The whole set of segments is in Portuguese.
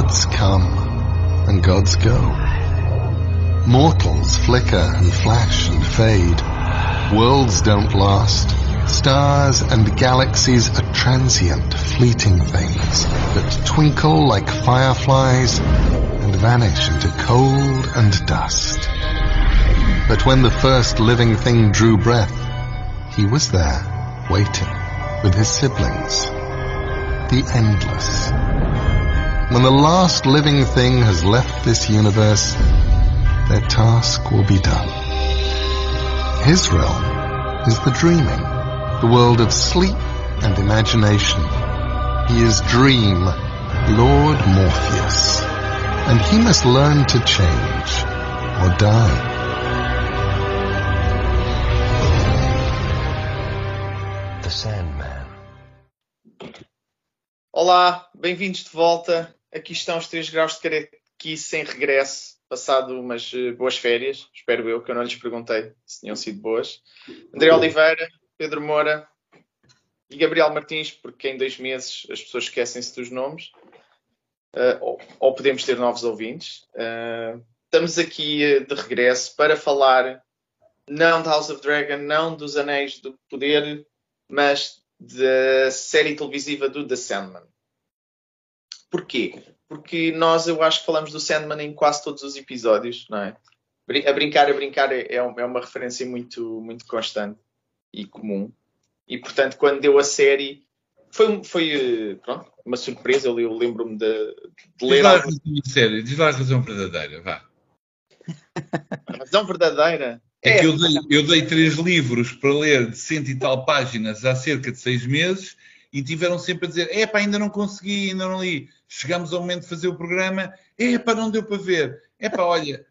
Gods come and gods go. Mortals flicker and flash and fade. Worlds don't last. Stars and galaxies are transient, fleeting things that twinkle like fireflies and vanish into cold and dust. But when the first living thing drew breath, he was there, waiting, with his siblings. The endless. When the last living thing has left this universe, their task will be done. His realm is the dreaming, the world of sleep and imagination. He is Dream, Lord Morpheus, and he must learn to change or die. The Sandman. Olá, bem-vindos de volta. Aqui estão os 3 graus de carequice em regresso, passado umas eh, boas férias, espero eu, que eu não lhes perguntei se tinham sido boas. André Oliveira, Pedro Moura e Gabriel Martins, porque em dois meses as pessoas esquecem-se dos nomes, eh, ou, ou podemos ter novos ouvintes. Eh, estamos aqui de regresso para falar não de House of Dragon, não dos Anéis do Poder, mas da série televisiva do The Sandman. Porquê? Porque nós, eu acho que falamos do Sandman em quase todos os episódios, não é? A brincar, a brincar é, é é uma referência muito, muito constante e comum. E, portanto, quando deu a série, foi, foi eh, pronto, uma surpresa. Eu, eu lembro-me de, de Diz ler lá a algo- diz lá a razão verdadeira, vá. a razão verdadeira. É, que eu dei, eu dei três livros para ler de cento e tal páginas há cerca de seis meses e tiveram sempre a dizer: epá, ainda não consegui, ainda não li. Chegámos ao momento de fazer o programa, epá, não deu para ver. Epá, olha,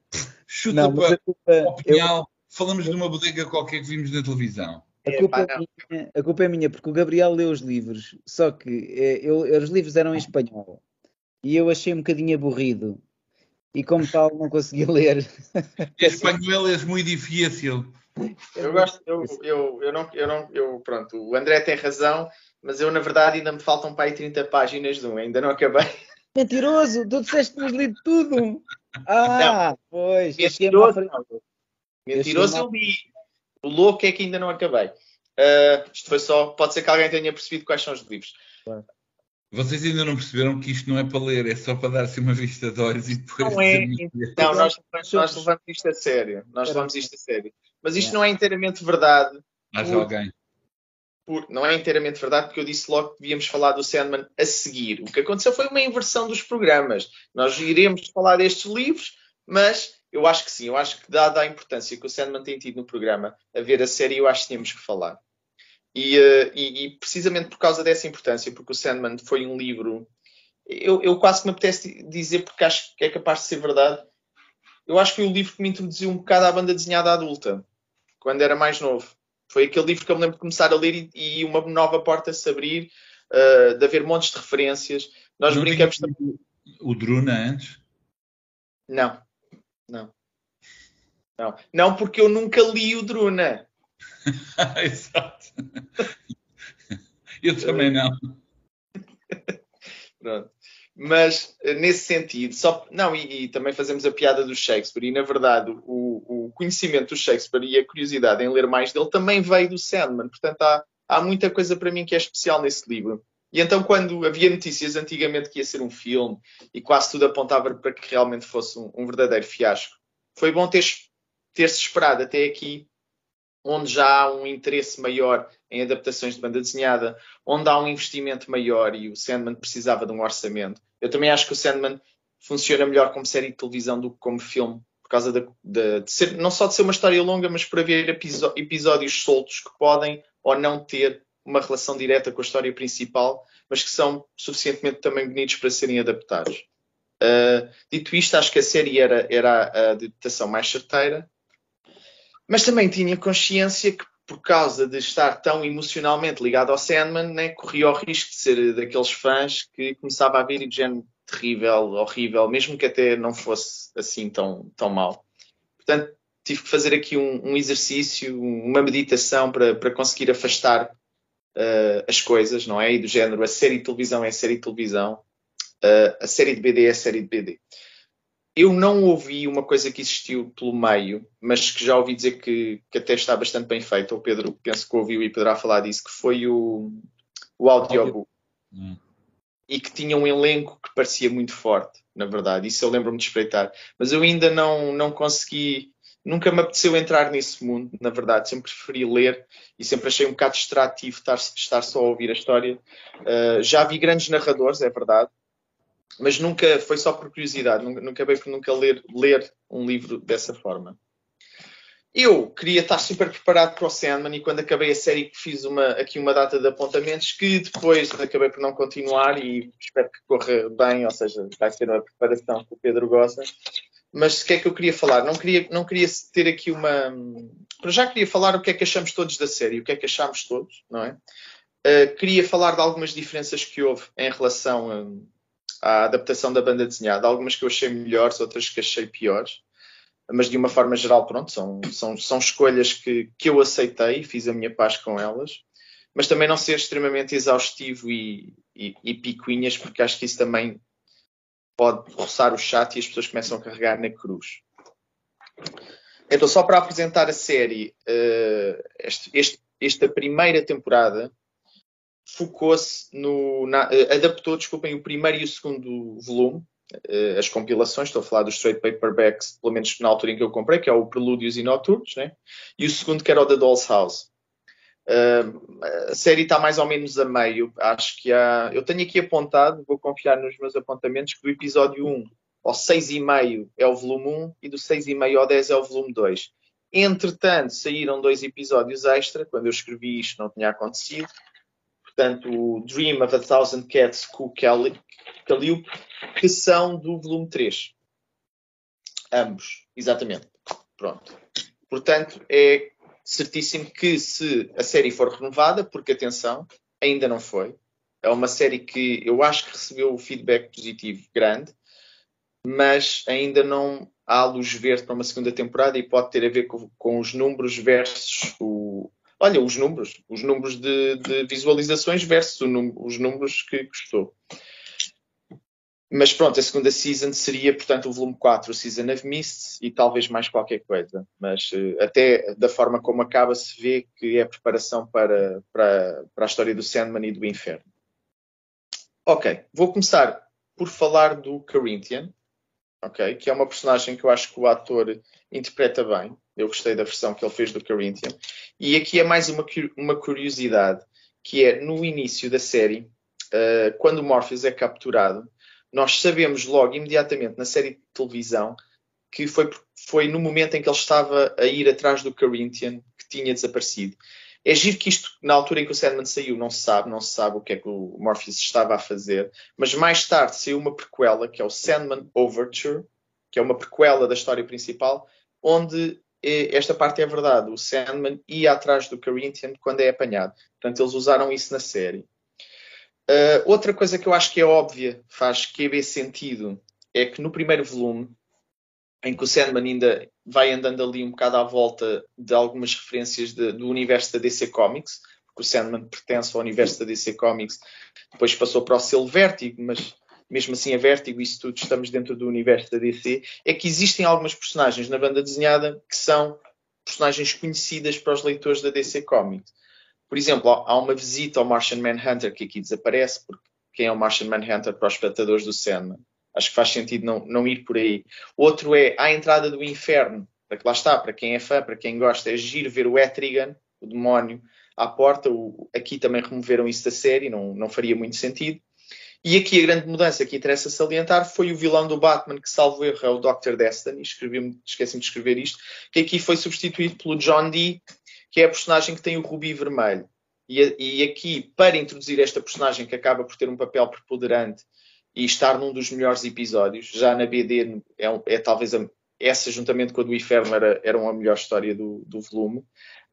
chuta Não, para a culpa, o pinhal, falamos de uma bodega qualquer que vimos na televisão. a, culpa Epá, é minha, a culpa é minha, porque o Gabriel leu os livros, só que eh, eu, os livros eram em espanhol e eu achei um bocadinho aburrido. E como tal, não consegui ler. Em espanhol é muito difícil. Eu gosto, eu, eu, eu não, eu não, eu, pronto, o André tem razão, mas eu, na verdade, ainda me faltam para aí 30 páginas de um, ainda não acabei. Mentiroso! Tu disseste que lido tudo! Ah, pois. cheguei à Mentiroso, não. Mentiroso Eu li. O louco é que ainda não acabei. Ah, isto foi só, pode ser que alguém tenha percebido quais são os livros. Vocês ainda não perceberam que isto não é para ler, é só para dar-se uma vista de olhos e depois. Não é, Não, nós, nós levamos isto a sério. Nós levamos isto a sério. Mas isto É. não é inteiramente verdade. Por- alguém. Por- não é inteiramente verdade, porque eu disse logo que devíamos falar do Sandman a seguir. O que aconteceu foi uma inversão dos programas. Nós iremos falar destes livros, mas eu acho que sim, eu acho que dada a importância que o Sandman tem tido no programa, a ver a série, eu acho que tínhamos que falar. E, eh, e- e precisamente por causa dessa importância, porque o Sandman foi um livro. Eu, eu quase que me apetece dizer, porque acho que é capaz de ser verdade. Eu acho que foi o livro que me introduziu um bocado à banda desenhada adulta, quando era mais novo. Foi aquele livro que eu me lembro de começar a ler e, e uma nova porta se abrir, uh, de haver montes de referências. Nós Não brincamos também. O Druna antes? Não, não. Não, não, porque eu nunca li o Druna. Exato. Eu também não. Pronto. Mas eh, nesse sentido, só não, e, e também fazemos a piada do Shakespeare, e na verdade o, o conhecimento do Shakespeare e a curiosidade em ler mais dele também veio do Sandman. Portanto, há, há muita coisa para mim que é especial nesse livro. E então, quando havia notícias antigamente que ia ser um filme e quase tudo apontava para que realmente fosse um, um verdadeiro fiasco, foi bom ter, ter-se esperado até aqui, onde já há um interesse maior em adaptações de banda desenhada, onde há um investimento maior e o Sandman precisava de um orçamento. Eu também acho que o Sandman funciona melhor como série de televisão do que como filme, por causa de, ser, não só de ser uma história longa, mas por haver episódios soltos que podem ou não ter uma relação direta com a história principal, mas que são suficientemente também bonitos para serem adaptados. Uh, dito isto, acho que a série era, era a adaptação mais certeira, mas também tinha consciência que, por causa de estar tão emocionalmente ligado ao Sandman, né, corria o risco de ser daqueles fãs que começava a ver de género terrível, horrível, mesmo que até não fosse assim tão, tão mal. Portanto, tive que fazer aqui um, um exercício, uma meditação para, para conseguir afastar uh, as coisas, não é? E do género, a série de televisão é a série de televisão. Uh, a série de BD é série de BD. Eu não ouvi uma coisa que existiu pelo meio, mas que já ouvi dizer que, que até está bastante bem feita. O Pedro penso que ouviu e poderá falar disso, que foi o, o audiobook. Hum. E que tinha um elenco que parecia muito forte, na verdade. Isso eu lembro-me de espreitar. Mas eu ainda não, não consegui nunca me apeteceu entrar nesse mundo, na verdade. Sempre preferi ler e sempre achei um bocado distrativo estar, estar só a ouvir a história. Uh, já vi grandes narradores, é verdade, mas nunca foi só por curiosidade. Nunca, nunca acabei por nunca ler, ler um livro dessa forma. Eu queria estar super preparado para o Sandman e quando acabei a série fiz uma, aqui uma data de apontamentos que depois acabei por não continuar e espero que corra bem, ou seja, vai ser uma preparação que o Pedro gosta. Mas o que é que eu queria falar? Não queria, não queria ter aqui uma. Para já queria falar o que é que achamos todos da série, o que é que achamos todos, não é? Uh, queria falar de algumas diferenças que houve em relação à adaptação da banda desenhada, algumas que eu achei melhores, outras que achei piores, mas de uma forma geral, pronto, são, são, são escolhas que, que eu aceitei, fiz a minha paz com elas, mas também não ser extremamente exaustivo e, e, e picuinhas, porque acho que isso também pode roçar o chat e as pessoas começam a carregar na cruz. Então, só para apresentar a série, uh, este, este, esta primeira temporada focou-se no. Na, adaptou, desculpem, o primeiro e o segundo volume, uh, as compilações, estou a falar dos straight paperbacks, pelo menos na altura em que eu comprei, que é o Prelúdios e Noturnos, né? e o segundo que era o The Doll's House. Uh, a série está mais ou menos a meio. Acho que há. Eu tenho aqui apontado, vou confiar nos meus apontamentos, que do episódio 1 ao 6,5 é o volume 1 e do 6,5 ao 10 é o volume 2. Entretanto, saíram dois episódios extra. Quando eu escrevi isto, não tinha acontecido. Portanto, o Dream of a Thousand Cats com Calliope, que são do volume 3. Ambos, exatamente. Pronto. Portanto, é certíssimo que se a série for renovada, porque atenção, ainda não foi. É uma série que eu acho que recebeu feedback positivo grande, mas ainda não há luz verde para uma segunda temporada e pode ter a ver com, com os números versus o. Olha, os números, os números de, de visualizações versus os números que custou. Mas pronto, a segunda season seria, portanto, o volume 4, o Season of Mists, e talvez mais qualquer coisa. Mas uh, até da forma como acaba, se vê que é preparação para, para, para a história do Sandman e do Inferno. Ok, vou começar por falar do Corinthian, ok, que é uma personagem que eu acho que o ator interpreta bem. Eu gostei da versão que ele fez do Corinthian. E aqui é mais uma, uma curiosidade, que é no início da série, uh, quando o Morpheus é capturado, nós sabemos logo, imediatamente, na série de televisão, que foi, foi no momento em que ele estava a ir atrás do Corinthian que tinha desaparecido. É giro que isto, na altura em que o Sandman saiu, não se sabe, não se sabe o que é que o Morpheus estava a fazer, mas mais tarde saiu uma prequela, que é o Sandman Overture, que é uma prequela da história principal, onde esta parte é verdade, o Sandman ia atrás do Corinthian quando é apanhado. Portanto, eles usaram isso na série. Uh, outra coisa que eu acho que é óbvia, faz QB sentido, é que no primeiro volume, em que o Sandman ainda vai andando ali um bocado à volta de algumas referências de, do universo da DC Comics, porque o Sandman pertence ao universo da DC Comics, depois passou para o selo Vértigo, mas mesmo assim a Vértigo, isso tudo, estamos dentro do universo da DC, é que existem algumas personagens na banda desenhada que são personagens conhecidas para os leitores da DC Comics. Por exemplo, há uma visita ao Martian Manhunter que aqui desaparece, porque quem é o Martian Manhunter para os espectadores do Sandman? Acho que faz sentido não, não ir por aí. Outro é a entrada do inferno, para que lá está, para quem é fã, para quem gosta, é giro ver o Etrigan, o demónio, à porta. O, aqui também removeram isso da série, não, não faria muito sentido. E aqui a grande mudança que interessa salientar foi o vilão do Batman, que salvo erro é o Dr. Destiny, esqueci-me de escrever isto, que aqui foi substituído pelo John Dee, que é a personagem que tem o rubi vermelho. E, e, aqui, para introduzir esta personagem que acaba por ter um papel preponderante e estar num dos melhores episódios, já na BD é, é talvez a, essa, juntamente com a do Inferno, era, era a melhor história do, do volume.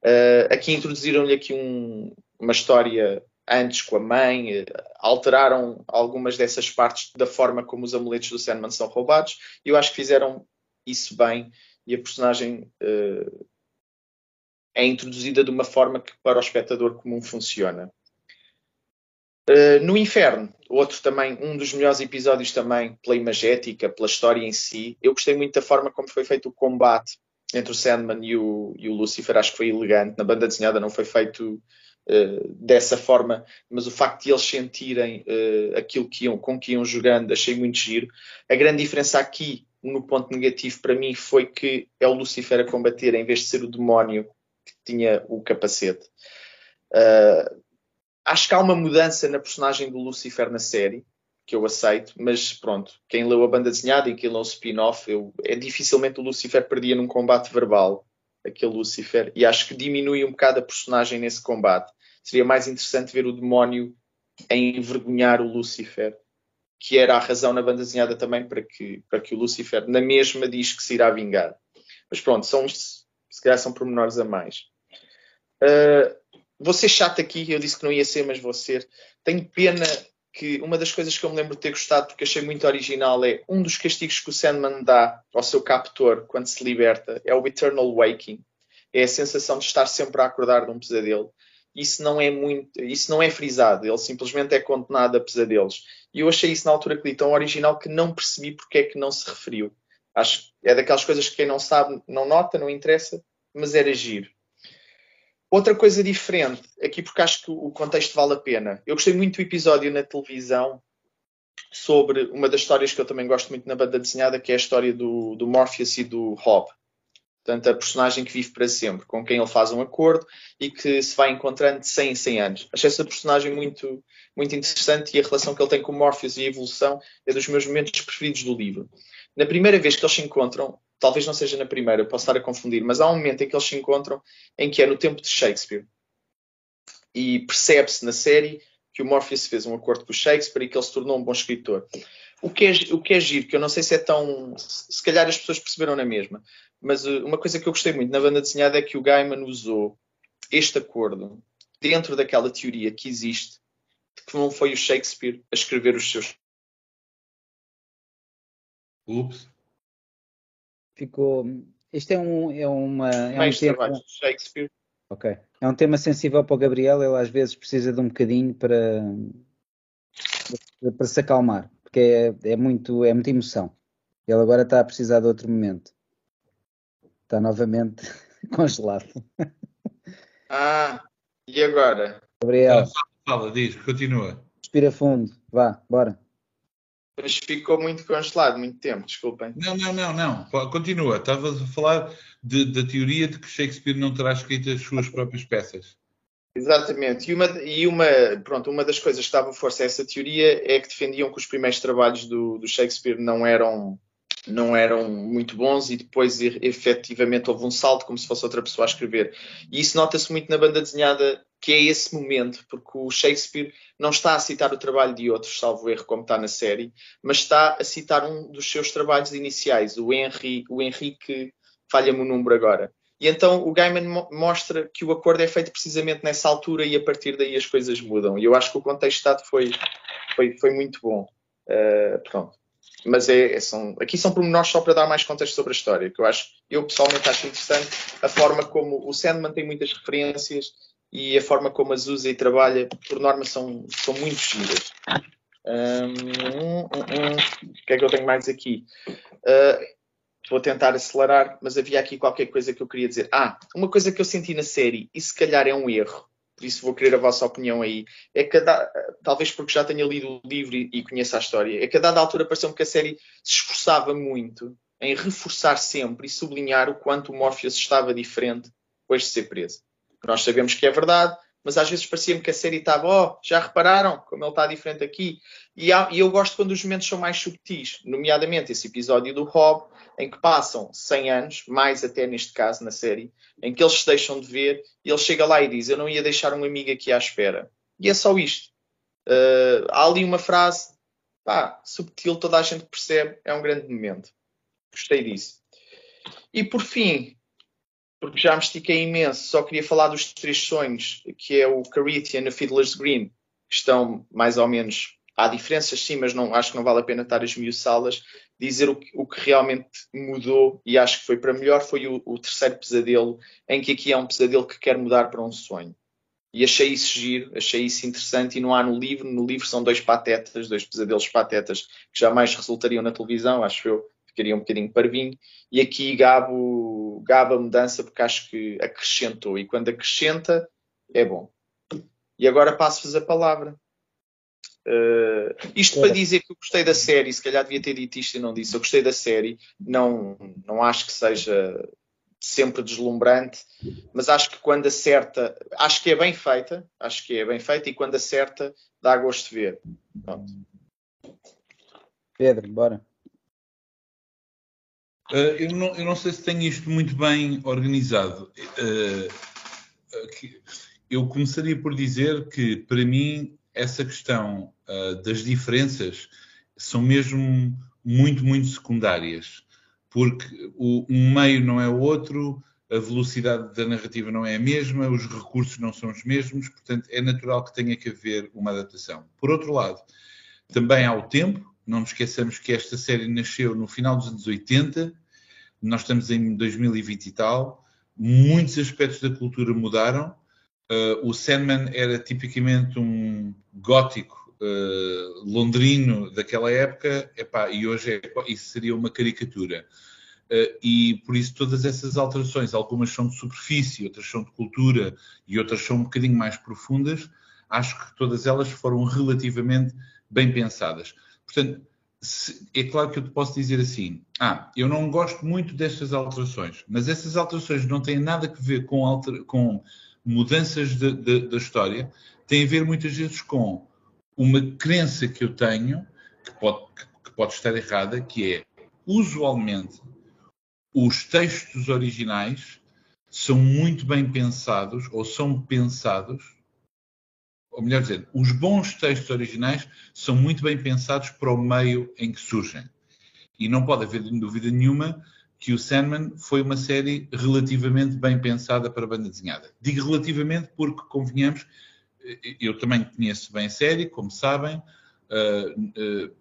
Uh, aqui introduziram-lhe aqui um, uma história antes com a mãe, uh, alteraram algumas dessas partes da forma como os amuletos do Sandman são roubados, e eu acho que fizeram isso bem, e a personagem uh, é introduzida de uma forma que para o espectador comum funciona. Uh, no Inferno, outro também, um dos melhores episódios também, pela imagética, pela história em si. Eu gostei muito da forma como foi feito o combate entre o Sandman e o, e o Lucifer, acho que foi elegante. Na banda desenhada não foi feito uh, dessa forma, mas o facto de eles sentirem uh, aquilo que iam, com que iam jogando, achei muito giro. A grande diferença aqui, no ponto negativo para mim, foi que é o Lucifer a combater, em vez de ser o demónio que tinha o capacete. Uh, acho que há uma mudança na personagem do Lucifer na série, que eu aceito, mas pronto, quem leu a banda desenhada e quem leu o spin-off, é dificilmente o Lucifer perdia num combate verbal, aquele Lucifer, e acho que diminui um bocado a personagem nesse combate. Seria mais interessante ver o demónio a envergonhar o Lucifer, que era a razão na banda desenhada também para que, para que o Lucifer, na mesma, diz que se irá vingar. Mas pronto, são, se calhar são pormenores a mais. Uh, vou ser chato aqui, eu disse que não ia ser, mas vou ser. Tenho pena que uma das coisas que eu me lembro de ter gostado, porque achei muito original, é um dos castigos que o Sandman dá ao seu captor quando se liberta, é o Eternal Waking. É a sensação de estar sempre a acordar de um pesadelo. Isso não é muito, isso não é frisado, ele simplesmente é condenado a pesadelos. E eu achei isso na altura que li tão original que não percebi porque é que não se referiu. Acho é daquelas coisas que quem não sabe não nota, não interessa, mas era giro. Outra coisa diferente, aqui porque acho que o contexto vale a pena. Eu gostei muito do episódio na televisão sobre uma das histórias que eu também gosto muito na banda desenhada, que é a história do, do Morpheus e do Hob. Portanto, a personagem que vive para sempre, com quem ele faz um acordo e que se vai encontrando de 100 em 100 anos. Achei essa personagem muito, muito interessante e a relação que ele tem com Morpheus e a evolução é dos meus momentos preferidos do livro. Na primeira vez que eles se encontram, talvez não seja na primeira, posso estar a confundir, mas há um momento em que eles se encontram em que é no tempo de Shakespeare. E percebe-se na série que o Morpheus fez um acordo com o Shakespeare e que ele se tornou um bom escritor. O que, é, o que é giro, que eu não sei se é tão. Se calhar as pessoas perceberam na mesma, mas uh, uma coisa que eu gostei muito na banda desenhada é que o Gaiman usou este acordo dentro daquela teoria que existe de que não foi o Shakespeare a escrever os seus. Ups ficou. Isto é um, é uma. É um tema... Shakespeare. Ok. É um tema sensível para o Gabriel, ele às vezes precisa de um bocadinho para, para se acalmar, porque é, é, muito, é muita emoção. Ele agora está a precisar de outro momento. Está novamente congelado. Ah, e agora? Gabriel. Ah, fala, diz, continua. Respira fundo, vá, bora. Mas ficou muito congelado, muito tempo, desculpem. Não, não, não, não. Continua. Estavas a falar da teoria de que Shakespeare não terá escrito as suas próprias peças. Exatamente. E uma, e uma, pronto, uma das coisas que dava força a essa teoria é que defendiam que os primeiros trabalhos do, do Shakespeare não eram não eram muito bons e depois efetivamente houve um salto como se fosse outra pessoa a escrever. E isso nota-se muito na banda desenhada que é esse momento, porque o Shakespeare não está a citar o trabalho de outros, salvo erro, como está na série, mas está a citar um dos seus trabalhos iniciais, o Henry, o Henrique, falha-me o número agora. E então o Gaiman mo mostra que o acordo é feito precisamente nessa altura e a partir daí as coisas mudam. E eu acho que o contexto estado foi, foi, foi muito bom. Uh, pronto mas é, é, são, aqui são pormenores só para dar mais contexto sobre a história, que eu acho, eu pessoalmente acho interessante a forma como o Sandman tem muitas referências e a forma como a e trabalha, por norma, são, são muito giras. Um, um, um, o que é que eu tenho mais aqui? Uh, vou tentar acelerar, mas havia aqui qualquer coisa que eu queria dizer. Ah, uma coisa que eu senti na série, e se calhar é um erro, por isso vou querer a vossa opinião aí. É que, talvez porque já tenha lido o livro e, e conheço a história, é que a dada altura pareceu-me que a série se esforçava muito em reforçar sempre e sublinhar o quanto o Morpheus estava diferente depois de ser preso. Nós sabemos que é verdade, mas às vezes parecia-me que a série estava, oh, já repararam como ele está diferente aqui? E, há, e, eu gosto quando os momentos são mais subtis, nomeadamente esse episódio do Rob, em que passam 100 anos, mais até neste caso na série, em que eles se deixam de ver e ele chega lá e diz: Eu não ia deixar um amigo aqui à espera. E é só isto. Uh, há ali uma frase, pá, subtil, toda a gente percebe, é um grande momento. Gostei disso. E por fim, porque já me estiquei imenso, só queria falar dos três sonhos, que é o Carithian e o Fiddler's Green, que estão mais ou menos. Há diferenças, sim, mas não, acho que não vale a pena estar a esmiuçá-las dizer o que, o que, realmente mudou e acho que foi para melhor foi o, o, terceiro pesadelo, em que aqui é um pesadelo que quer mudar para um sonho. E achei isso giro, achei isso interessante e não há no livro. No livro são dois patetas, dois pesadelos patetas que jamais resultariam na televisão, acho eu, ficaria um bocadinho parvinho. E aqui gabo, gabo a mudança porque acho que acrescentou. E quando acrescenta, é bom. E agora passo-vos a palavra. Uh, isto para dizer que eu gostei da série, se calhar devia ter dito isto e não disse. Eu gostei da série, não, não acho que seja sempre deslumbrante, mas acho que quando acerta, acho que é bem feita, acho que é bem feita e quando acerta dá gosto de ver. Pronto. Pedro, bora. Uh, eu, não, eu, não, sei se tenho isto muito bem organizado. Uh, eu começaria por dizer que, para mim, essa questão uh, das diferenças são mesmo muito, muito secundárias porque o, um meio não é o outro, a velocidade da narrativa não é a mesma, os recursos não são os mesmos, portanto é natural que tenha que haver uma adaptação. Por outro lado, também há o tempo, não nos esqueçamos que esta série nasceu no final dos anos 80, nós estamos em 2020 e tal, muitos aspectos da cultura mudaram. Uh, o Sandman era tipicamente um gótico uh, londrino daquela época, epá, e hoje é, isso seria uma caricatura. Uh, e por isso todas essas alterações, algumas são de superfície, outras são de cultura e outras são um bocadinho mais profundas, acho que todas elas foram relativamente bem pensadas. Portanto, se, é claro que eu te posso dizer assim: ah, eu não gosto muito destas alterações, mas essas alterações não têm nada a ver com, alter, com mudanças de, de, da história, têm a ver muitas vezes com uma crença que eu tenho, que pode, que pode estar errada, que é, usualmente, os textos originais são muito bem pensados, ou são pensados, ou melhor dizendo, os bons textos originais são muito bem pensados para o meio em que surgem. E não pode haver dúvida nenhuma que o Sandman foi uma série relativamente bem pensada para a banda desenhada. Digo relativamente porque, convenhamos, eu também conheço bem a série, como sabem. Uh, uh,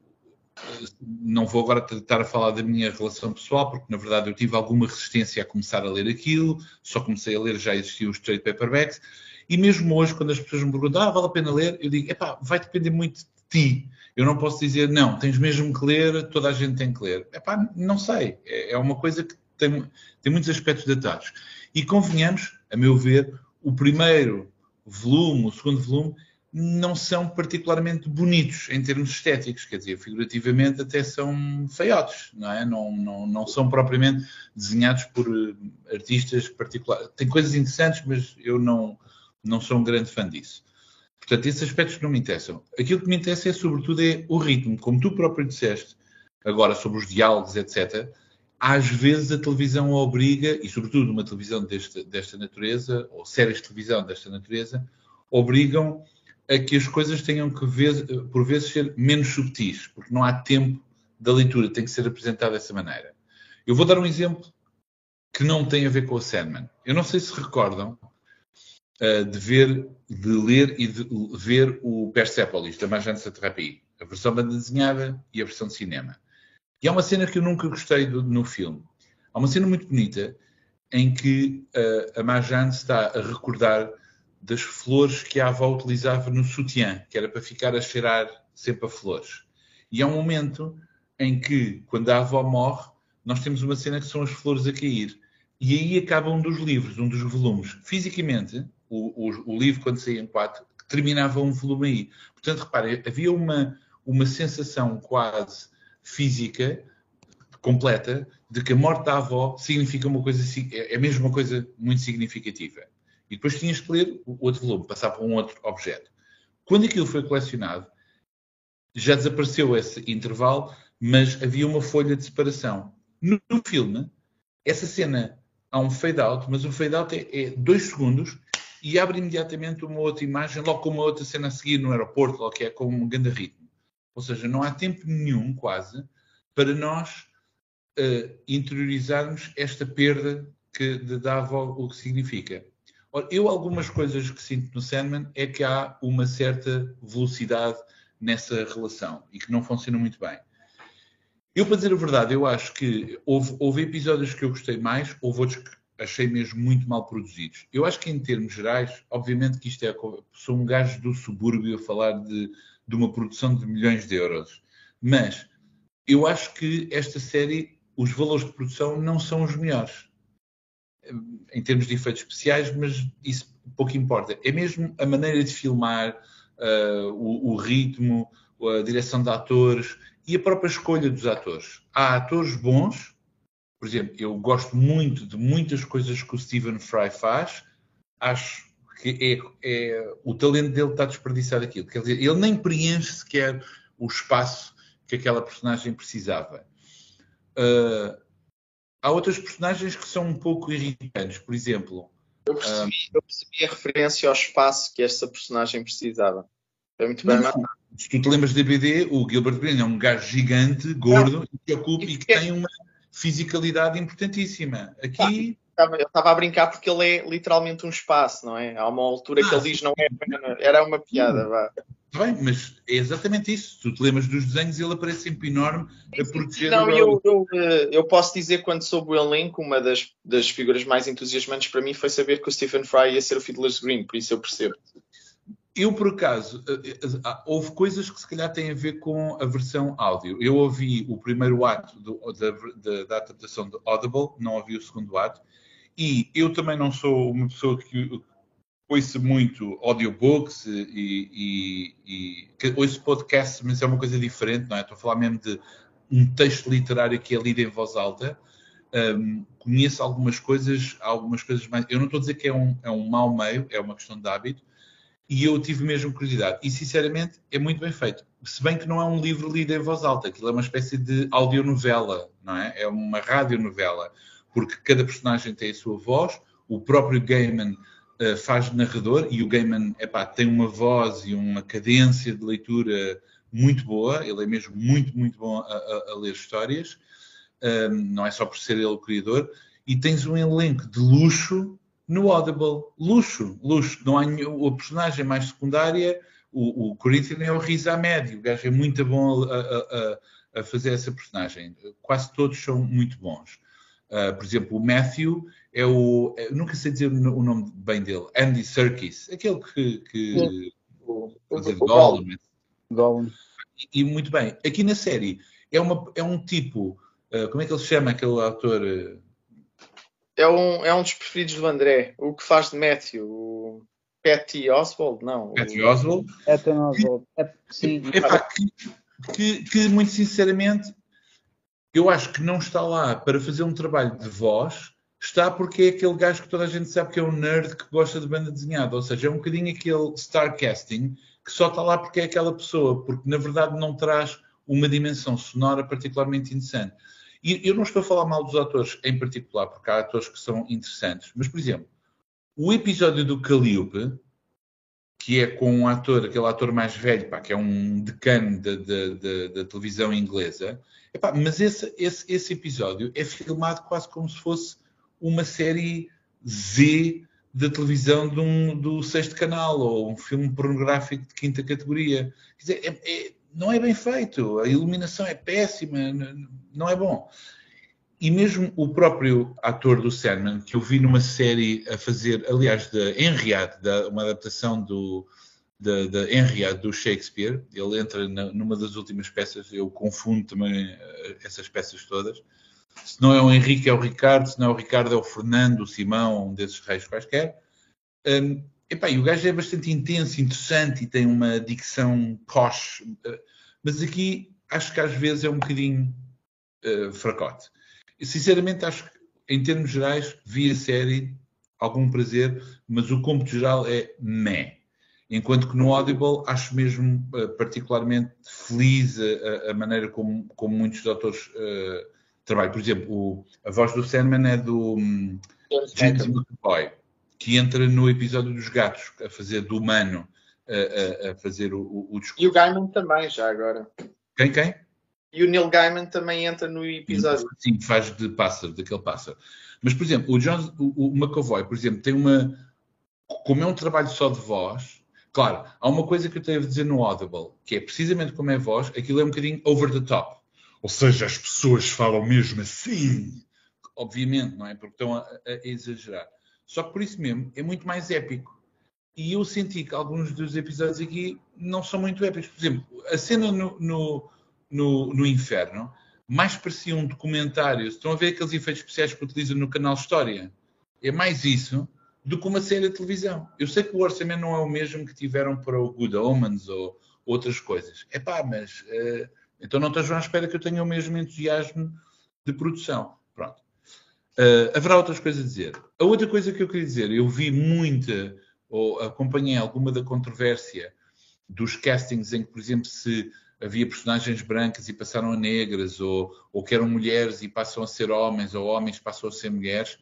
não vou agora tentar falar da minha relação pessoal, porque na verdade eu tive alguma resistência a começar a ler aquilo, só comecei a ler, já existiam os trade paperbacks, e mesmo hoje, quando as pessoas me perguntam, ah, vale a pena ler, eu digo, epá, vai depender muito de ti. Eu não posso dizer, não, tens mesmo que ler, toda a gente tem que ler. Epá, não sei, é, é uma coisa que tem, tem muitos aspectos datados. E convenhamos, a meu ver, o primeiro volume, o segundo volume, não são particularmente bonitos em termos estéticos, quer dizer, figurativamente até são feiotes, não é? Não, não, não são propriamente desenhados por eh, artistas particulares. Tem coisas interessantes, mas eu não, não sou um grande fã disso. Portanto, esses aspectos não me interessam. Aquilo que me interessa é, sobretudo, é o ritmo. Como tu próprio disseste, agora sobre os diálogos, etc., às vezes a televisão obriga, e sobretudo uma televisão desta, desta natureza, ou séries de televisão desta natureza, obrigam a que as coisas tenham que, ver, por vezes, ser menos subtis, porque não há tempo da leitura, tem que ser apresentada dessa maneira. Eu vou dar um exemplo que não tem a ver com o Sandman. Eu não sei se recordam uh, de ver, de ler e de ver o Persepolis, da Magenta Terapia, a versão banda desenhada e a versão de cinema. E há uma cena que eu nunca gostei do, no filme. Há uma cena muito bonita em que uh, a Marjane está a recordar das flores que a avó utilizava no sutiã, que era para ficar a cheirar sempre a flores. E há um momento em que, quando a avó morre, nós temos uma cena que são as flores a cair. E aí acaba um dos livros, um dos volumes. Fisicamente, o, o, o livro, quando saía em quatro, terminava um volume aí. Portanto, reparem, havia uma, uma sensação quase física completa de que a morte da avó significa uma coisa, é, é mesmo uma coisa muito significativa. E depois tinhas que ler o outro volume, passar para um outro objeto. Quando aquilo foi colecionado, já desapareceu esse intervalo, mas havia uma folha de separação. No, no filme, essa cena há um fade out, mas o fade out é, é, dois segundos e abre imediatamente uma outra imagem, logo com uma outra cena a seguir no aeroporto, logo que é com um grande ritmo. Ou seja, não há tempo nenhum, quase, para nós uh, interiorizarmos esta perda que de dava o que significa. Ora, eu, algumas coisas que sinto no Sandman é que há uma certa velocidade nessa relação e que não funciona muito bem. Eu, para dizer a verdade, eu acho que houve, houve episódios que eu gostei mais, houve outros que achei mesmo muito mal produzidos. Eu acho que em termos gerais, obviamente que isto é. Sou um gajo do subúrbio a falar de, de uma produção de milhões de euros. Mas eu acho que esta série, os valores de produção não são os melhores. Em termos de efeitos especiais, mas isso pouco importa. É mesmo a maneira de filmar, uh, o, o ritmo, a direção de atores e a própria escolha dos atores. Há atores bons por exemplo, eu gosto muito de muitas coisas que o Stephen Fry faz, acho que é, é o talento dele está desperdiçado aquilo. Quer dizer, ele nem preenche sequer o espaço que aquela personagem precisava. Uh, há outras personagens que são um pouco irritantes, por exemplo. Eu percebi, uh, eu percebi a referência ao espaço que esta personagem precisava. É muito bem. Não, se tu te lembras de DBD, o Gilbert Green é um gajo gigante, gordo, não. que ocupa e que tem uma fisicalidade importantíssima. Aqui. Eu estava a brincar porque ele é literalmente um espaço, não é? Há uma altura ah, que ele diz não é. Era uma piada, vá. Bem, mas é exatamente isso. Tu te lembras dos desenhos, ele aparece sempre enorme a proteger Não, eu, eu, eh, eu, posso dizer, quando soube o elenco, uma das, das figuras mais entusiasmantes para mim foi saber que o Stephen Fry ia ser o Fiddler's Green, por isso eu percebo. Eu, por acaso, eh, eh, ah, houve coisas que se calhar têm a ver com a versão áudio. Eu ouvi o primeiro ato do, da, da, da, adaptação do Audible, não ouvi o segundo ato, e eu também não sou uma pessoa que ouço muito audiobooks e, e, e ouço podcasts, mas é uma coisa diferente, não é? Estou a falar mesmo de um texto literário que é lido em voz alta. Um, conheço algumas coisas, algumas coisas mais. Eu não estou a dizer que é um, é um mau meio, é uma questão de hábito e eu tive mesmo curiosidade. E, sinceramente, é muito bem feito. Se bem que não é um livro lido em voz alta, aquilo é uma espécie de audionovela, não é? É uma radionovela, porque cada personagem tem a sua voz, o próprio Gaiman uh, faz narrador, e o Gaiman epá, tem uma voz e uma cadência de leitura muito boa, ele é mesmo muito, muito bom a, a, a ler histórias, um, não é só por ser ele o criador, e tens um elenco de luxo no Audible, luxo, luxo. Não há nenhum, a personagem mais secundária, o, o é o Risa Médio, o gajo é muito bom a, a, a, fazer essa personagem. Quase todos são muito bons. Uh, por exemplo, o Matthew é o. Eu nunca sei dizer o nome bem dele, Andy Serkis, aquele que. que o, Gollum. Gollum. E, e, muito bem. Aqui na série é, uma, é um tipo. Uh, como é que ele se chama aquele ator? Uh, é um, é um dos preferidos do André, o que faz de Matthew, o Patty Oswald, não. Patty Oswald. Patty Oswald. É, sim. Epá, que, que, que, muito sinceramente, eu acho que não está lá para fazer um trabalho de voz, está porque é aquele gajo que toda a gente sabe que é um nerd que gosta de banda desenhada, ou seja, é um bocadinho aquele star casting que só está lá porque é aquela pessoa, porque na verdade não traz uma dimensão sonora particularmente interessante. E eu não estou a falar mal dos atores em particular, porque há atores que são interessantes, mas, por exemplo, o episódio do Calliope, que é com um ator, aquele ator mais velho, pá, que é um decano da, da, da, da televisão inglesa, epá, mas esse, esse, esse episódio é filmado quase como se fosse uma série Z da televisão de um, do sexto canal ou um filme pornográfico de quinta categoria. Quer dizer, é, é, não é bem feito, a iluminação é péssima, não é bom. E mesmo o próprio ator do Sandman, que eu vi numa série a fazer, aliás, de Henriade, uma adaptação do, de, de do Shakespeare, ele entra na, numa das últimas peças, eu confundo também eh, essas peças todas. Se não é o Henrique, é o Ricardo, se não é o Ricardo, é o Fernando, o Simão, um desses reis quaisquer. Um, Epá, e o gajo é bastante intenso, interessante e tem uma dicção posh, eh, mas aqui acho que às vezes é um bocadinho uh, fracote. Sinceramente, acho que, em termos gerais, vi a série, algum prazer, mas o cômputo geral é meh. Enquanto que no Audible acho mesmo uh, particularmente feliz a, a, maneira como, como muitos autores uh, trabalham. Por exemplo, o, a voz do Sandman é do um, James McAvoy que entra no episódio dos gatos, a fazer do humano, a, a, a fazer o, o, o discurso. E o Gaiman também, já agora. Quem, quem? E o Neil Gaiman também entra no episódio. Sim, faz de pássaro, daquele pássaro. Mas, por exemplo, o, John, o, o McAvoy, por exemplo, tem uma. Como é um trabalho só de voz, claro, há uma coisa que eu tenho a dizer no Audible, que é precisamente como é voz, aquilo é um bocadinho over the top. Ou seja, as pessoas falam mesmo assim obviamente, não é? Porque estão a, a exagerar. Só que por isso mesmo é muito mais épico. E eu senti que alguns dos episódios aqui não são muito épicos. Por exemplo, a cena no, no, no, no inferno mais parecia um documentário. Estão a ver aqueles efeitos especiais que utilizam no canal História? É mais isso do que uma série de televisão. Eu sei que o orçamento não é o mesmo que tiveram para o Good Omens ou outras coisas. É pá, mas uh, então não estejam à espera que eu tenha o mesmo entusiasmo de produção. Pronto. Uh, haverá outras coisas a dizer. A outra coisa que eu queria dizer, eu vi muita, ou acompanhei alguma da controvérsia dos castings em que, por exemplo, se havia personagens brancas e passaram a negras, ou, ou que eram mulheres e passam a ser homens, ou homens passam a ser mulheres.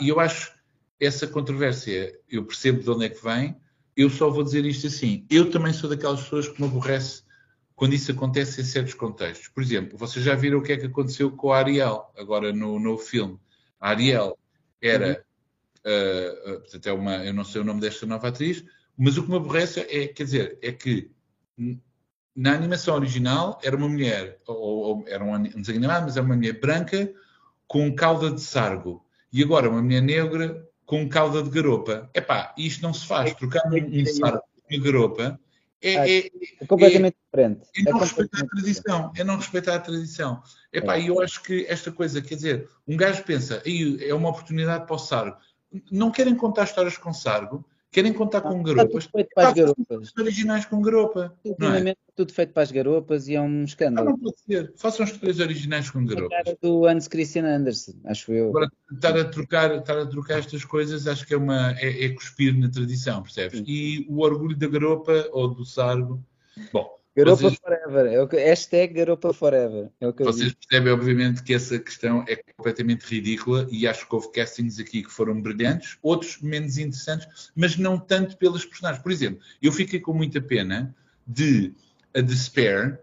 E eu acho essa controvérsia, eu percebo de onde é que vem, eu só vou dizer isto assim. Eu também sou daquelas pessoas que me aborrece quando isso acontece em certos contextos. Por exemplo, vocês já viram o que é que aconteceu com a Ariel, agora no, no filme. A Ariel era, uhum. uh, portanto, é uma, eu não sei o nome desta nova atriz, mas o que me aborrece é, quer dizer, é que na animação original era uma mulher, ou, ou era um desenho animado, mas era uma mulher branca com cauda de sargo. E agora uma mulher negra com cauda de garopa. Epá, isto não se faz. Trocar um, um sargo com uma garopa é, é, é, completamente é, diferente. É não respeitar a tradição. É não respeitar a tradição. Epá, é. eu acho que esta coisa, quer dizer, um gajo pensa, é uma oportunidade para o sargo. Não querem contar histórias com sargo, Querem contar com garopas? Tudo feito para as garopas. originais com garopa. Ultimamente é? tudo feito para as garopas e é um escândalo. Não, não pode ser. Façam histórias originais com garopas. A do Hans Christian Andersen, acho eu. Agora, estar a trocar, estar a trocar estas coisas acho que é, uma, é, é cuspir na tradição, percebes? Sim. E o orgulho da garopa ou do sargo. Bom, Garopa vocês, Forever. É o que, hashtag Garopa Forever. É o que vocês percebem, obviamente, que essa questão é completamente ridícula e acho que houve castings aqui que foram brilhantes, outros menos interessantes, mas não tanto pelas personagens. Por exemplo, eu fiquei com muita pena de a Despair,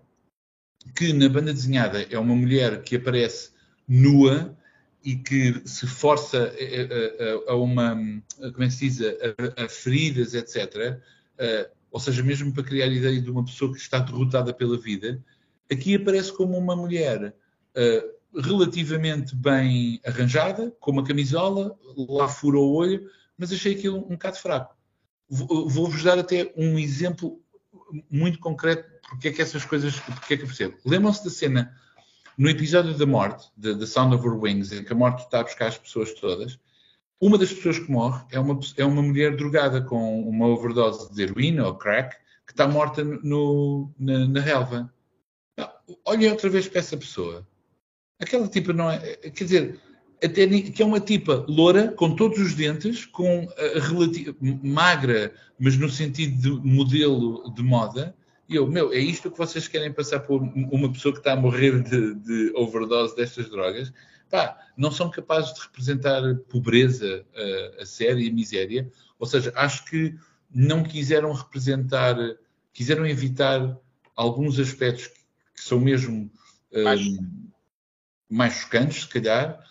que na banda desenhada é uma mulher que aparece nua e que se força a, a, a uma, como é que se diz, a, a feridas, etc ou seja, mesmo para criar a ideia de uma pessoa que está derrotada pela vida, aqui aparece como uma mulher uh, relativamente bem arranjada, com uma camisola, lá fura o olho, mas achei aquilo um bocado fraco. Vou-vos dar até um exemplo muito concreto porque é que essas coisas, porque é que eu percebo. Lembram-se da cena no episódio da morte, The Sound of Her Wings, em que a morte está a buscar as pessoas todas, uma das pessoas que morre é uma, é uma mulher drogada com uma overdose de heroína ou crack que está morta no, na, na relva. Olhem outra vez para essa pessoa. Aquela tipa não é. Quer dizer, até, que é uma tipa loura, com todos os dentes, com relativa, magra, mas no sentido de modelo de moda. E eu, meu, é isto que vocês querem passar por uma pessoa que está a morrer de, de overdose destas drogas? Pá, não são capazes de representar pobreza, a, a séria e a miséria. Ou seja, acho que não quiseram representar, quiseram evitar alguns aspectos que são mesmo mais, um, mais chocantes, se calhar,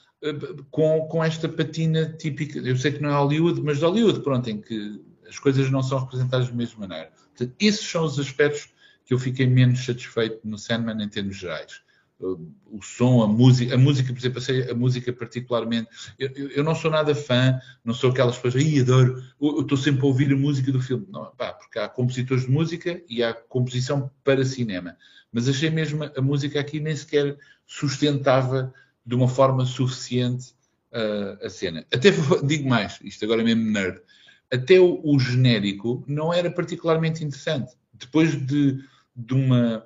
com, com esta patina típica. Eu sei que não é Hollywood, mas de Hollywood, pronto, em que as coisas não são representadas da mesma maneira. Portanto, esses são os aspectos que eu fiquei menos satisfeito no Sandman em termos gerais o som, a música, a música, por exemplo, a música particularmente, eu, eu, não sou nada fã, não sou aquelas pessoas, ai, adoro, eu estou sempre a ouvir a música do filme. Não, pá, porque há compositores de música e há composição para cinema. Mas achei mesmo a música aqui nem sequer sustentava de uma forma suficiente uh, a cena. Até digo mais, isto agora é mesmo nerd, até o, o genérico não era particularmente interessante. Depois de, de uma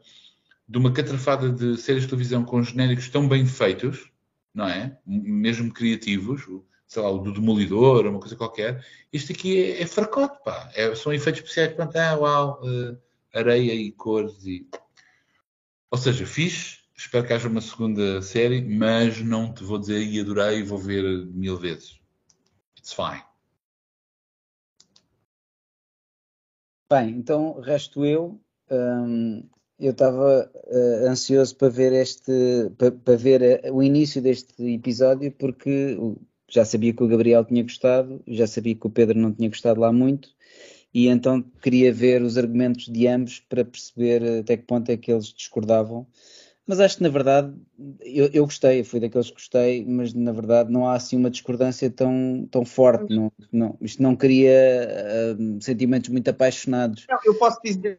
de uma catrafada de séries de televisão com genéricos tão bem feitos, não é? Mesmo criativos, sei lá, o do Demolidor, uma coisa qualquer. Isto aqui é, é fracote, pá. É, são efeitos especiais, pronto, ah, uau, uh, areia e cores e... Ou seja, fiz, espero que haja uma segunda série, mas não te vou dizer e adorei e vou ver mil vezes. It's fine. Bem, então resto eu. Um, eu estava uh, ansioso para ver este, para, para ver uh, o início deste episódio, porque já sabia que o Gabriel tinha gostado, já sabia que o Pedro não tinha gostado lá muito, e então queria ver os argumentos de ambos para perceber até que ponto é que eles discordavam. Mas acho que na verdade eu, eu, gostei, fui daqueles que gostei, mas na verdade não há assim uma discordância tão, tão forte. Não, não, isto não cria uh, sentimentos muito apaixonados. Não, eu posso dizer.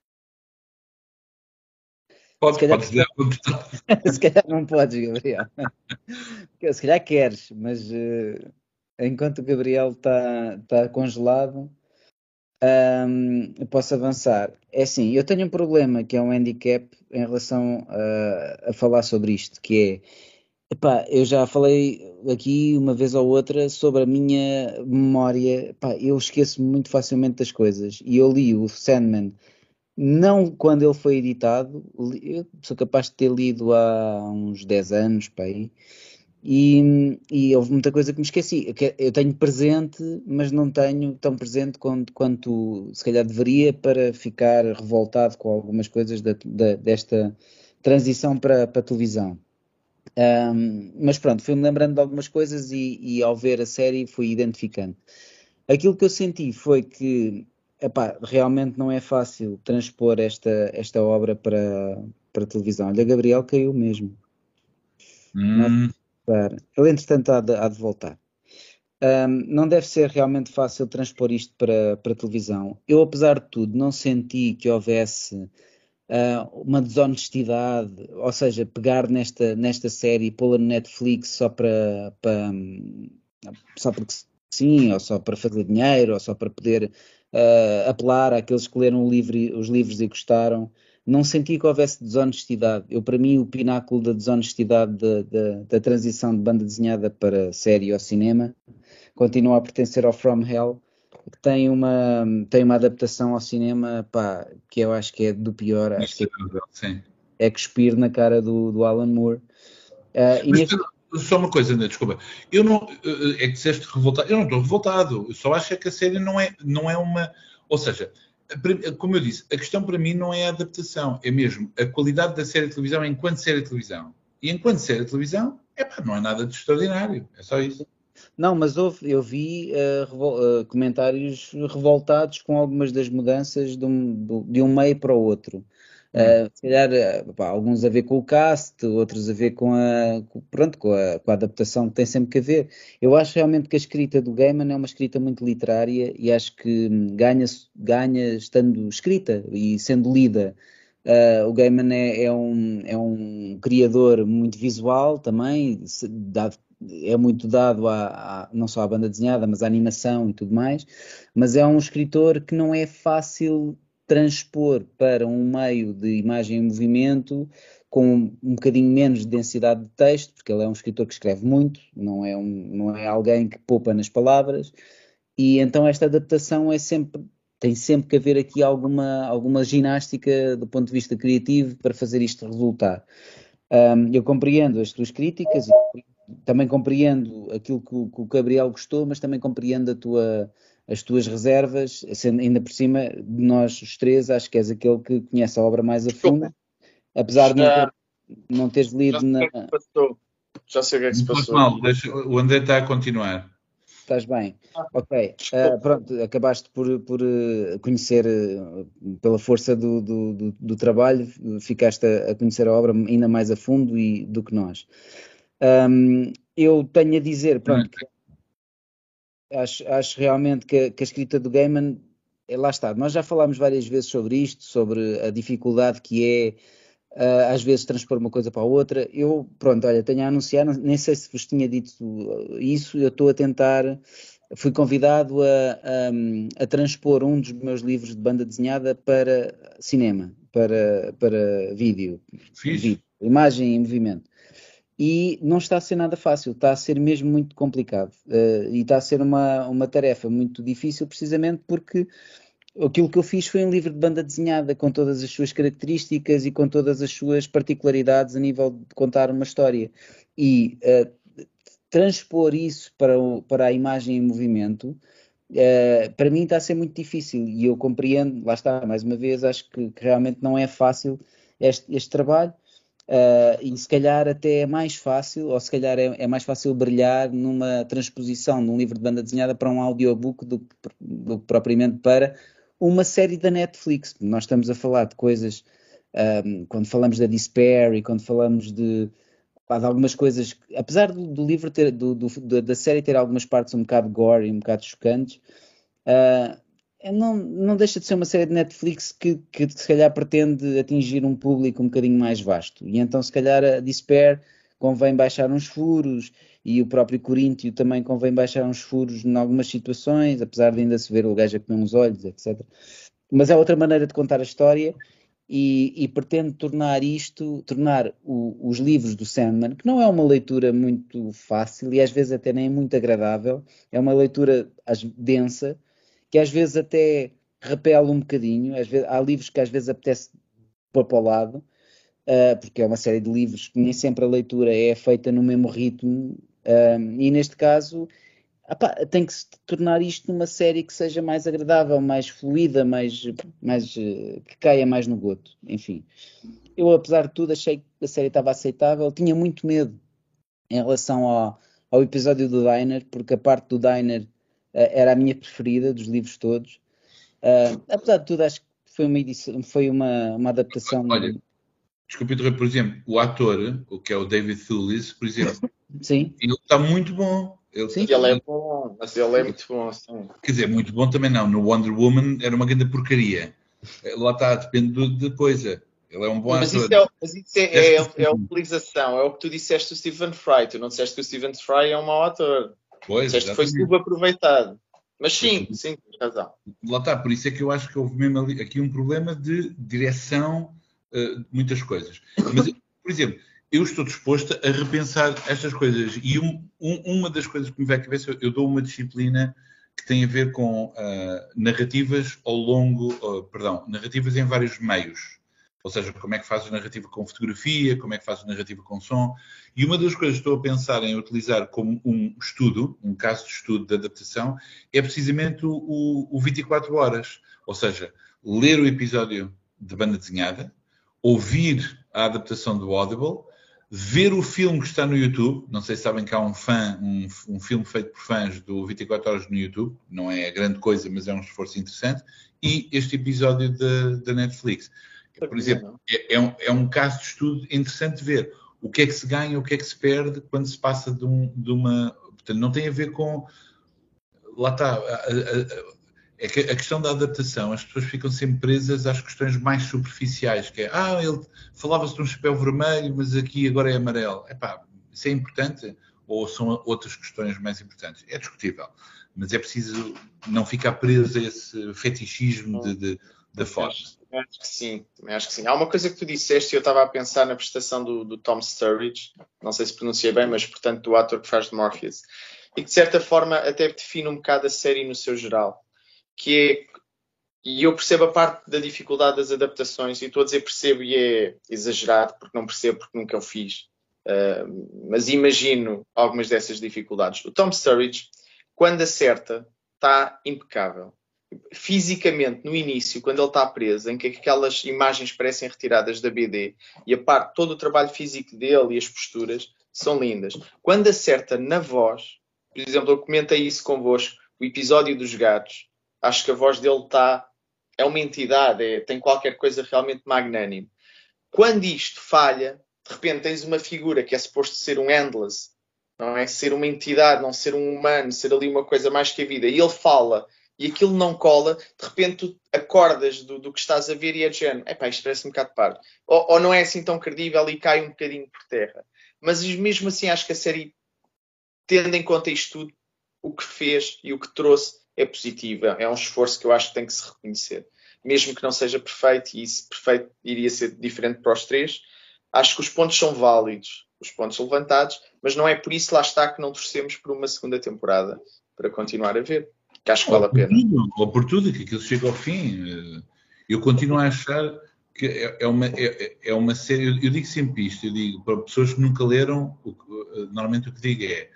Podes, se calhar, podes se calhar não podes, Gabriel. se calhar queres, mas uh, enquanto o Gabriel está tá congelado, um, posso avançar. É assim, eu tenho um problema que é um handicap em relação a, a falar sobre isto, que é, epá, eu já falei aqui uma vez ou outra sobre a minha memória, epá, eu esqueço muito facilmente das coisas, e eu li o Sandman não quando ele foi editado, eu sou capaz de ter lido há uns 10 anos, pá, aí, e, e, houve muita coisa que me esqueci. Eu tenho presente, mas não tenho tão presente quanto, quanto se calhar deveria para ficar revoltado com algumas coisas da, da, desta transição para, para a televisão. Um, mas pronto, fui-me lembrando de algumas coisas e, e, ao ver a série fui identificando. Aquilo que eu senti foi que epá, realmente não é fácil transpor esta, esta obra para, para a televisão. Olha, Gabriel caiu mesmo. Hum. Ele, entretanto, há de, há de voltar. Um, não deve ser realmente fácil transpor isto para, para televisão. Eu, apesar de tudo, não senti que houvesse uh, uma desonestidade, ou seja, pegar nesta, nesta série e pô-la no Netflix só para, para, só porque sim, ou só para fazer dinheiro, ou só para poder uh, apelar àqueles que leram livro, os livros e gostaram não senti que houvesse desonestidade. Eu, para mim, o pináculo da desonestidade da, transição de banda desenhada para série ou cinema continua a pertencer ao From Hell, que tem uma, tem uma adaptação ao cinema pá, que eu acho que é do pior. Acho que é, é cuspir na cara do, do Alan Moore. Uh, Mas, neste... Só uma coisa, André, desculpa. Eu não, é que disseste revoltado. Eu não estou revoltado. Eu só acho é que a série não é, não é uma. Ou seja, como eu disse, a questão para mim não é a adaptação, é mesmo a qualidade da série de televisão enquanto série de televisão. E enquanto série de televisão, é pá, não é nada de extraordinário, é só isso. Não, mas houve, eu vi uh, revol, uh, comentários revoltados com algumas das mudanças de um, de um meio para o outro. Uh, se calhar, eh, pá, alguns a ver com o cast, outros a ver com a, pronto, com a, com a, adaptação que tem sempre que haver. Eu acho realmente que a escrita do Gaiman é uma escrita muito literária e acho que ganha, ganha estando escrita e sendo lida. Uh, o Gaiman é, é, um, é um criador muito visual também, é muito dado a, não só à banda desenhada, mas à animação e tudo mais, mas é um escritor que não é fácil transpor para um meio de imagem em movimento com um bocadinho menos de densidade de texto, porque ele é um escritor que escreve muito, não é, um, não é alguém que poupa nas palavras, e então esta adaptação é sempre, tem sempre que haver aqui alguma, alguma ginástica do ponto de vista criativo para fazer isto resultar. Um, eu compreendo as tuas críticas e também compreendo aquilo que que o Gabriel gostou, mas também compreendo a tua, as tuas reservas, sendo ainda por cima de nós os três, acho que és aquele que conhece a obra mais a fundo, apesar de não, ter, não teres lido já sei na. Que passou. Já sei o que é que se passou. Mal, deixa, o André está a continuar. Estás bem. Ok. Uh, pronto, acabaste por, por uh, conhecer, uh, pela força do, do, do, do, trabalho, ficaste a, a, conhecer a obra ainda mais a fundo e, do que nós. Um, eu tenho a dizer, pronto, que acho, acho realmente que, que, a escrita do Gaiman, é, lá está, nós já falámos várias vezes sobre isto, sobre a dificuldade que é uh, às vezes transpor uma coisa para a outra. Eu, pronto, olha, tenho a anunciar, nem sei se vos tinha dito isso, eu estou a tentar, fui convidado a, a, a, transpor um dos meus livros de banda desenhada para cinema, para, para vídeo, vídeo. Imagem em movimento e não está a ser nada fácil, está a ser mesmo muito complicado. Uh, e está a ser uma, uma tarefa muito difícil precisamente porque aquilo que eu fiz foi um livro de banda desenhada com todas as suas características e com todas as suas particularidades a nível de contar uma história. E uh, transpor isso para, o, para a imagem em movimento uh, para mim está a ser muito difícil. E eu compreendo, lá está, mais uma vez, acho que, que realmente não é fácil este, este trabalho Uh, e se calhar até é mais fácil, ou se calhar é, é, mais fácil brilhar numa transposição de um livro de banda desenhada para um audiobook do, que propriamente para uma série da Netflix. Nós estamos a falar de coisas um, quando falamos da Despair e quando falamos de, de algumas coisas, apesar do, do livro ter, do, do, da série ter algumas partes um bocado gore e um bocado chocantes, uh, não, não deixa de ser uma série de Netflix que, que se calhar pretende atingir um público um bocadinho mais vasto. E então, se calhar, a Despair convém baixar uns furos e o próprio Coríntio também convém baixar uns furos em algumas situações, apesar de ainda se ver o gajo a comer uns olhos, etc. Mas é outra maneira de contar a história e, e pretende tornar isto, tornar o, os livros do Sandman, que não é uma leitura muito fácil e às vezes até nem muito agradável, é uma leitura densa, que às vezes até repele um bocadinho, às vezes, há livros que às vezes apetece pôr para o lado, uh, porque é uma série de livros que nem sempre a leitura é feita no mesmo ritmo, uh, e neste caso tem que se tornar isto numa série que seja mais agradável, mais fluida, mais, mais uh, que caia mais no goto, enfim. Eu, apesar de tudo, achei que a série estava aceitável, tinha muito medo em relação ao, ao episódio do Diner, porque a parte do Diner era a minha preferida dos livros todos. Uh, apesar de tudo, acho que foi uma edição, foi uma, uma adaptação. Olha, desculpe interromper, por exemplo, o ator, o que é o David Thewlis, por exemplo, sim. ele está muito bom. Ele, sim. ele é bom, mas ele é muito bom. Sim. Quer dizer, muito bom também não. No Wonder Woman era uma grande porcaria. Lá está, depende de, de coisa. Ele é um bom mas ator. Isso é, mas isso é, é, é, é a utilização, é o que tu disseste do Stephen Fry. Tu não disseste que o Stephen Fry é um mau ator. Pois, disseste foi subaproveitado. Mas sim, sim, tens razão. Lá está, por isso é que eu acho que houve mesmo ali, aqui um problema de direção uh, de muitas coisas. Mas, por exemplo, eu estou disposto a repensar estas coisas. E um, um, uma das coisas que me vem à cabeça, eu dou uma disciplina que tem a ver com uh, narrativas ao longo, uh, perdão, narrativas em vários meios. Ou seja, como é que fazes narrativa com fotografia, como é que fazes narrativa com som. E uma das coisas que estou a pensar em utilizar como um estudo, um caso de estudo de adaptação, é precisamente o, o 24 horas. Ou seja, ler o episódio de banda desenhada, ouvir a adaptação do Audible, ver o filme que está no YouTube. Não sei se sabem que há um fã, um, um filme feito por fãs do 24 Horas no YouTube. Não é grande coisa, mas é um esforço interessante. E este episódio da Netflix. Por exemplo, é, é, um, é, um, caso de estudo interessante ver o que é que se ganha, o que é que se perde quando se passa de, um, de uma. Portanto, não tem a ver com. Lá está. A, a, é que a questão da adaptação, as pessoas ficam sempre presas às questões mais superficiais, que é, ah, ele falava-se de um chapéu vermelho, mas aqui agora é amarelo. Epá, isso é importante? Ou são outras questões mais importantes? É discutível. Mas é preciso não ficar preso a esse fetichismo de, de, da forma. Acho que sim, também acho que sim. Há uma coisa que tu disseste e eu estava a pensar na prestação do, do, Tom Sturridge, não sei se pronunciei bem, mas portanto do ator que faz de Morpheus, e que de certa forma até define um bocado a série no seu geral que é e eu percebo a parte da dificuldade das adaptações, e estou a dizer percebo e é exagerado, porque não percebo, porque nunca o fiz, uh, mas imagino algumas dessas dificuldades. O Tom Sturridge, quando acerta, está impecável. Fisicamente, no início, quando ele está preso, em que aquelas imagens parecem retiradas da BD, e a parte, todo o trabalho físico dele e as posturas são lindas. Quando acerta na voz, por exemplo, eu comentei isso convosco, o episódio dos gatos, acho que a voz dele está. É uma entidade, é, tem qualquer coisa realmente magnânime. Quando isto falha, de repente tens uma figura que é suposto ser um endless, não é? Ser uma entidade, não ser um humano, ser ali uma coisa mais que a vida. E ele fala e aquilo não cola, de repente tu acordas do, do que estás a ver e é de género, epá, isto parece um bocado pardo. Ou, ou, não é assim tão credível e cai um bocadinho por terra. Mas mesmo assim acho que a série, tendo em conta isto tudo, o que fez e o que trouxe, é positiva, é um esforço que eu acho que tem que se reconhecer. Mesmo que não seja perfeito, e isso perfeito iria ser diferente para os três, acho que os pontos são válidos, os pontos levantados, mas não é por isso, lá está, que não torcemos por uma segunda temporada para continuar a ver. Que acho que vale a pena. Ou por tudo, que aquilo chega ao fim. Eh, eu continuo a achar que é, é uma, é, é uma série. Eu, digo sempre isto, eu digo para pessoas que nunca leram, eh, normalmente o que digo é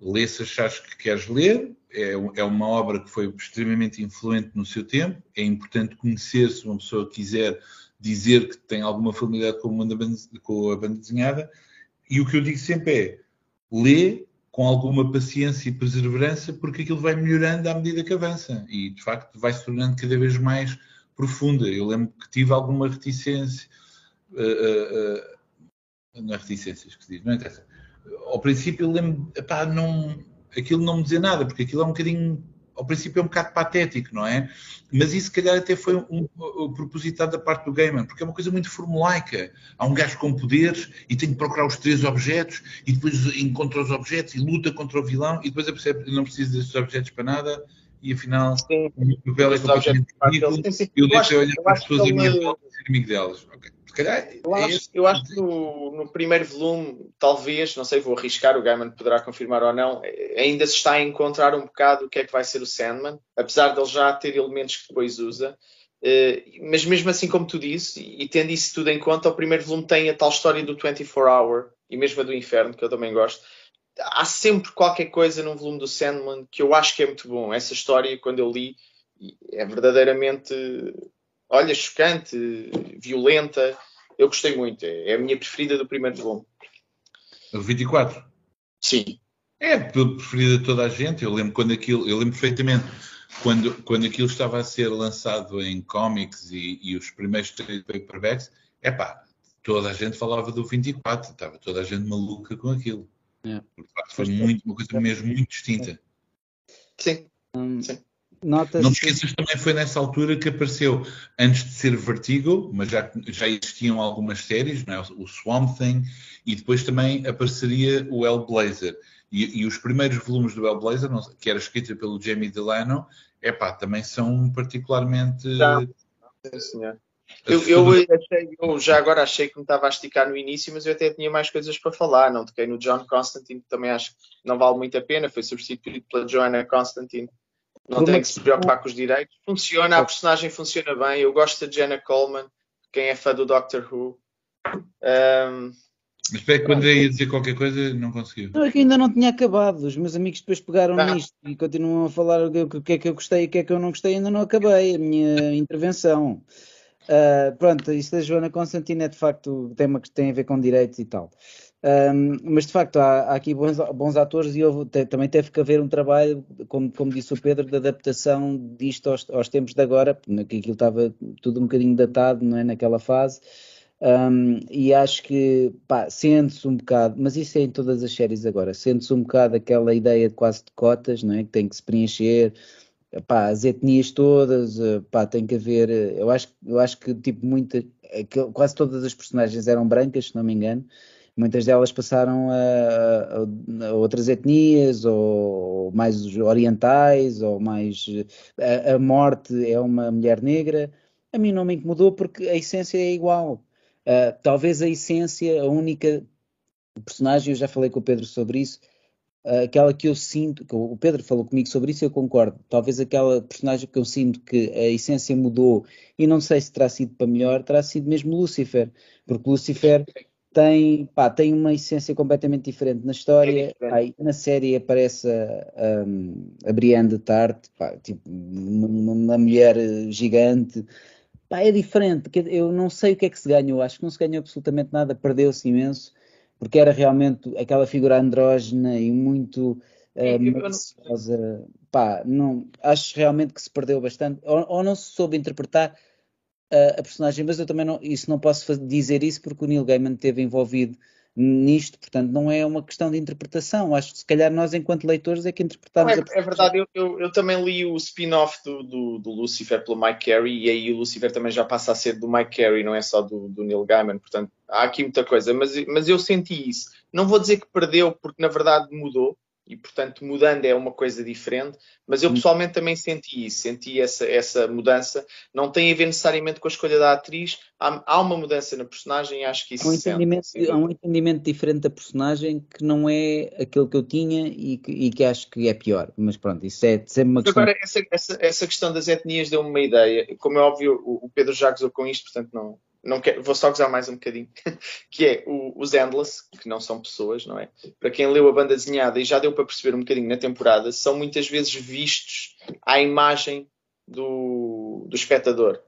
lê se achares que queres ler, é, é, uma obra que foi extremamente influente no seu tempo, é importante conhecer se uma pessoa quiser dizer que tem alguma familiaridade com, com a banda desenhada, e o que eu digo sempre é, lê com alguma paciência e perseverança, porque aquilo vai melhorando à medida que avança, e de facto vai se tornando cada vez mais profunda. Eu lembro que tive alguma reticência, uh, uh, não é reticências que se não interessa. Ao princípio, eu lembro, epá, não, aquilo não me dizia nada, porque aquilo é um bocadinho ao princípio é um bocado patético, não é? Mas isso, se calhar, até foi um, um, propositado da parte do gamer, porque é uma coisa muito formulaica. Há um gajo com poderes e tem que procurar os três objetos e depois encontra os objetos e luta contra o vilão e depois percebe não precisa desses objetos para nada e afinal sim. o papel é completamente ridículo e eu deixo olhar para as pessoas e me ser amigo delas. Okay. Se calhar, eu, acho, eu acho que no, no, primeiro volume, talvez, não sei, vou arriscar, o Gaiman poderá confirmar ou não, ainda se está a encontrar um bocado o que é que vai ser o Sandman, apesar de ele já ter elementos que depois usa. Uh, mas mesmo assim, como tu disse, e, e tendo isso tudo em conta, o primeiro volume tem a tal história do 24 Hour e mesmo a do Inferno, que eu também gosto. Há sempre qualquer coisa num volume do Sandman que eu acho que é muito bom. Essa história, quando eu li, é verdadeiramente olha, chocante, violenta. Eu gostei muito. É a minha preferida do primeiro volume. O 24? Sim. É a preferida de toda a gente. Eu lembro quando aquilo, eu lembro perfeitamente quando, quando aquilo estava a ser lançado em cómics e, e os primeiros três paperbacks, é pá, toda a gente falava do 24, estava toda a gente maluca com aquilo. É. Porque foi muito, uma coisa mesmo muito distinta. Sim. Hum, Não te esqueças que também foi nessa altura que apareceu, antes de ser Vertigo, mas já, já existiam algumas séries, é? o Swamp Thing, e depois também apareceria o Hellblazer. E, e os primeiros volumes do Hellblazer, que era escrito pelo Jamie Delano, epá, também são particularmente. Senhor. Eu, eu, achei, eu, já agora achei que me estava a esticar no início, mas eu até tinha mais coisas para falar. Não toquei no John Constantine, que também acho que não vale muito a pena. Foi substituído pela Joanna Constantine não tem que se preocupar com os direitos. Funciona, a personagem funciona bem. Eu gosto da Jenna Coleman, quem é fã do Doctor Who. Um, mas espera que quando ia dizer qualquer coisa, não conseguiu. Não, é que ainda não tinha acabado. Os meus amigos depois pegaram ah. nisto e continuam a falar o que é que eu gostei e o que é que eu não gostei. Ainda não acabei a minha intervenção. Uh, pronto, isto da Joana Constantino é de facto um tema que tem a ver com direitos e tal. Um, mas de facto há, há aqui bons, bons, atores e houve, te, também teve que haver um trabalho, como, como, disse o Pedro, de adaptação disto aos, aos tempos de agora, porque aquilo estava tudo um bocadinho datado, não é? Naquela fase. Um, e acho que sente-se um bocado, mas isso é em todas as séries agora, sente-se um bocado aquela ideia de quase de cotas, não é? Que tem que se preencher. Pá, as etnias todas, pá, tem que haver. Eu acho, eu acho que tipo muita, quase todas as personagens eram brancas, se não me engano, muitas delas passaram a, a, a outras etnias, ou mais orientais, ou mais. A, a, morte é uma mulher negra. A mim não me incomodou porque a essência é igual. Uh, talvez a essência, a única personagem, eu já falei com o Pedro sobre isso, uh, aquela que eu sinto, que o Pedro falou comigo sobre isso, eu concordo. Talvez aquela personagem que eu sinto que a essência mudou, e não sei se terá sido para melhor, terá sido mesmo Lucifer, porque Lucifer tem, pá, tem uma essência completamente diferente na história. É Aí, na série aparece a, a, a Brienne de Tarte, pá, tipo, uma, uma, mulher gigante. Pá, é diferente. Eu não sei o que é que se ganhou. Acho que não se ganhou absolutamente nada. Perdeu-se imenso, porque era realmente aquela figura andrógena e muito. Uh, pá, não, acho realmente que se perdeu bastante, ou, ou não se soube interpretar a, a personagem, mas eu também não, isso não posso dizer isso porque o Neil Gaiman esteve envolvido nisto, portanto não é uma questão de interpretação. Acho que se calhar nós, enquanto leitores, é que interpretamos. É, é verdade, eu, eu, eu, também li o spin-off do, do, do, Lucifer pelo Mike Carey e aí o Lucifer também já passa a ser do Mike Carey, não é só do, do Neil Gaiman, portanto há aqui muita coisa, mas, mas eu senti isso. Não vou dizer que perdeu, porque na verdade mudou, e portanto mudando é uma coisa diferente, mas eu hum. pessoalmente também senti isso, senti essa, essa mudança, não tem a ver necessariamente com a escolha da atriz, há, há uma mudança na personagem e acho que isso um entendimento, sente, Há um entendimento diferente da personagem que não é aquele que eu tinha e que, e que acho que é pior, mas pronto, isso é sempre uma questão... Agora, essa, essa, essa questão das etnias deu-me uma ideia, como é óbvio o, o Pedro já gozou com isto, portanto não, não quero, vou só gozar mais um bocadinho, que é o, os Endless, que não são pessoas, não é? Para quem leu a banda desenhada e já deu para perceber um bocadinho na temporada, são muitas vezes vistos à imagem do, do espectador.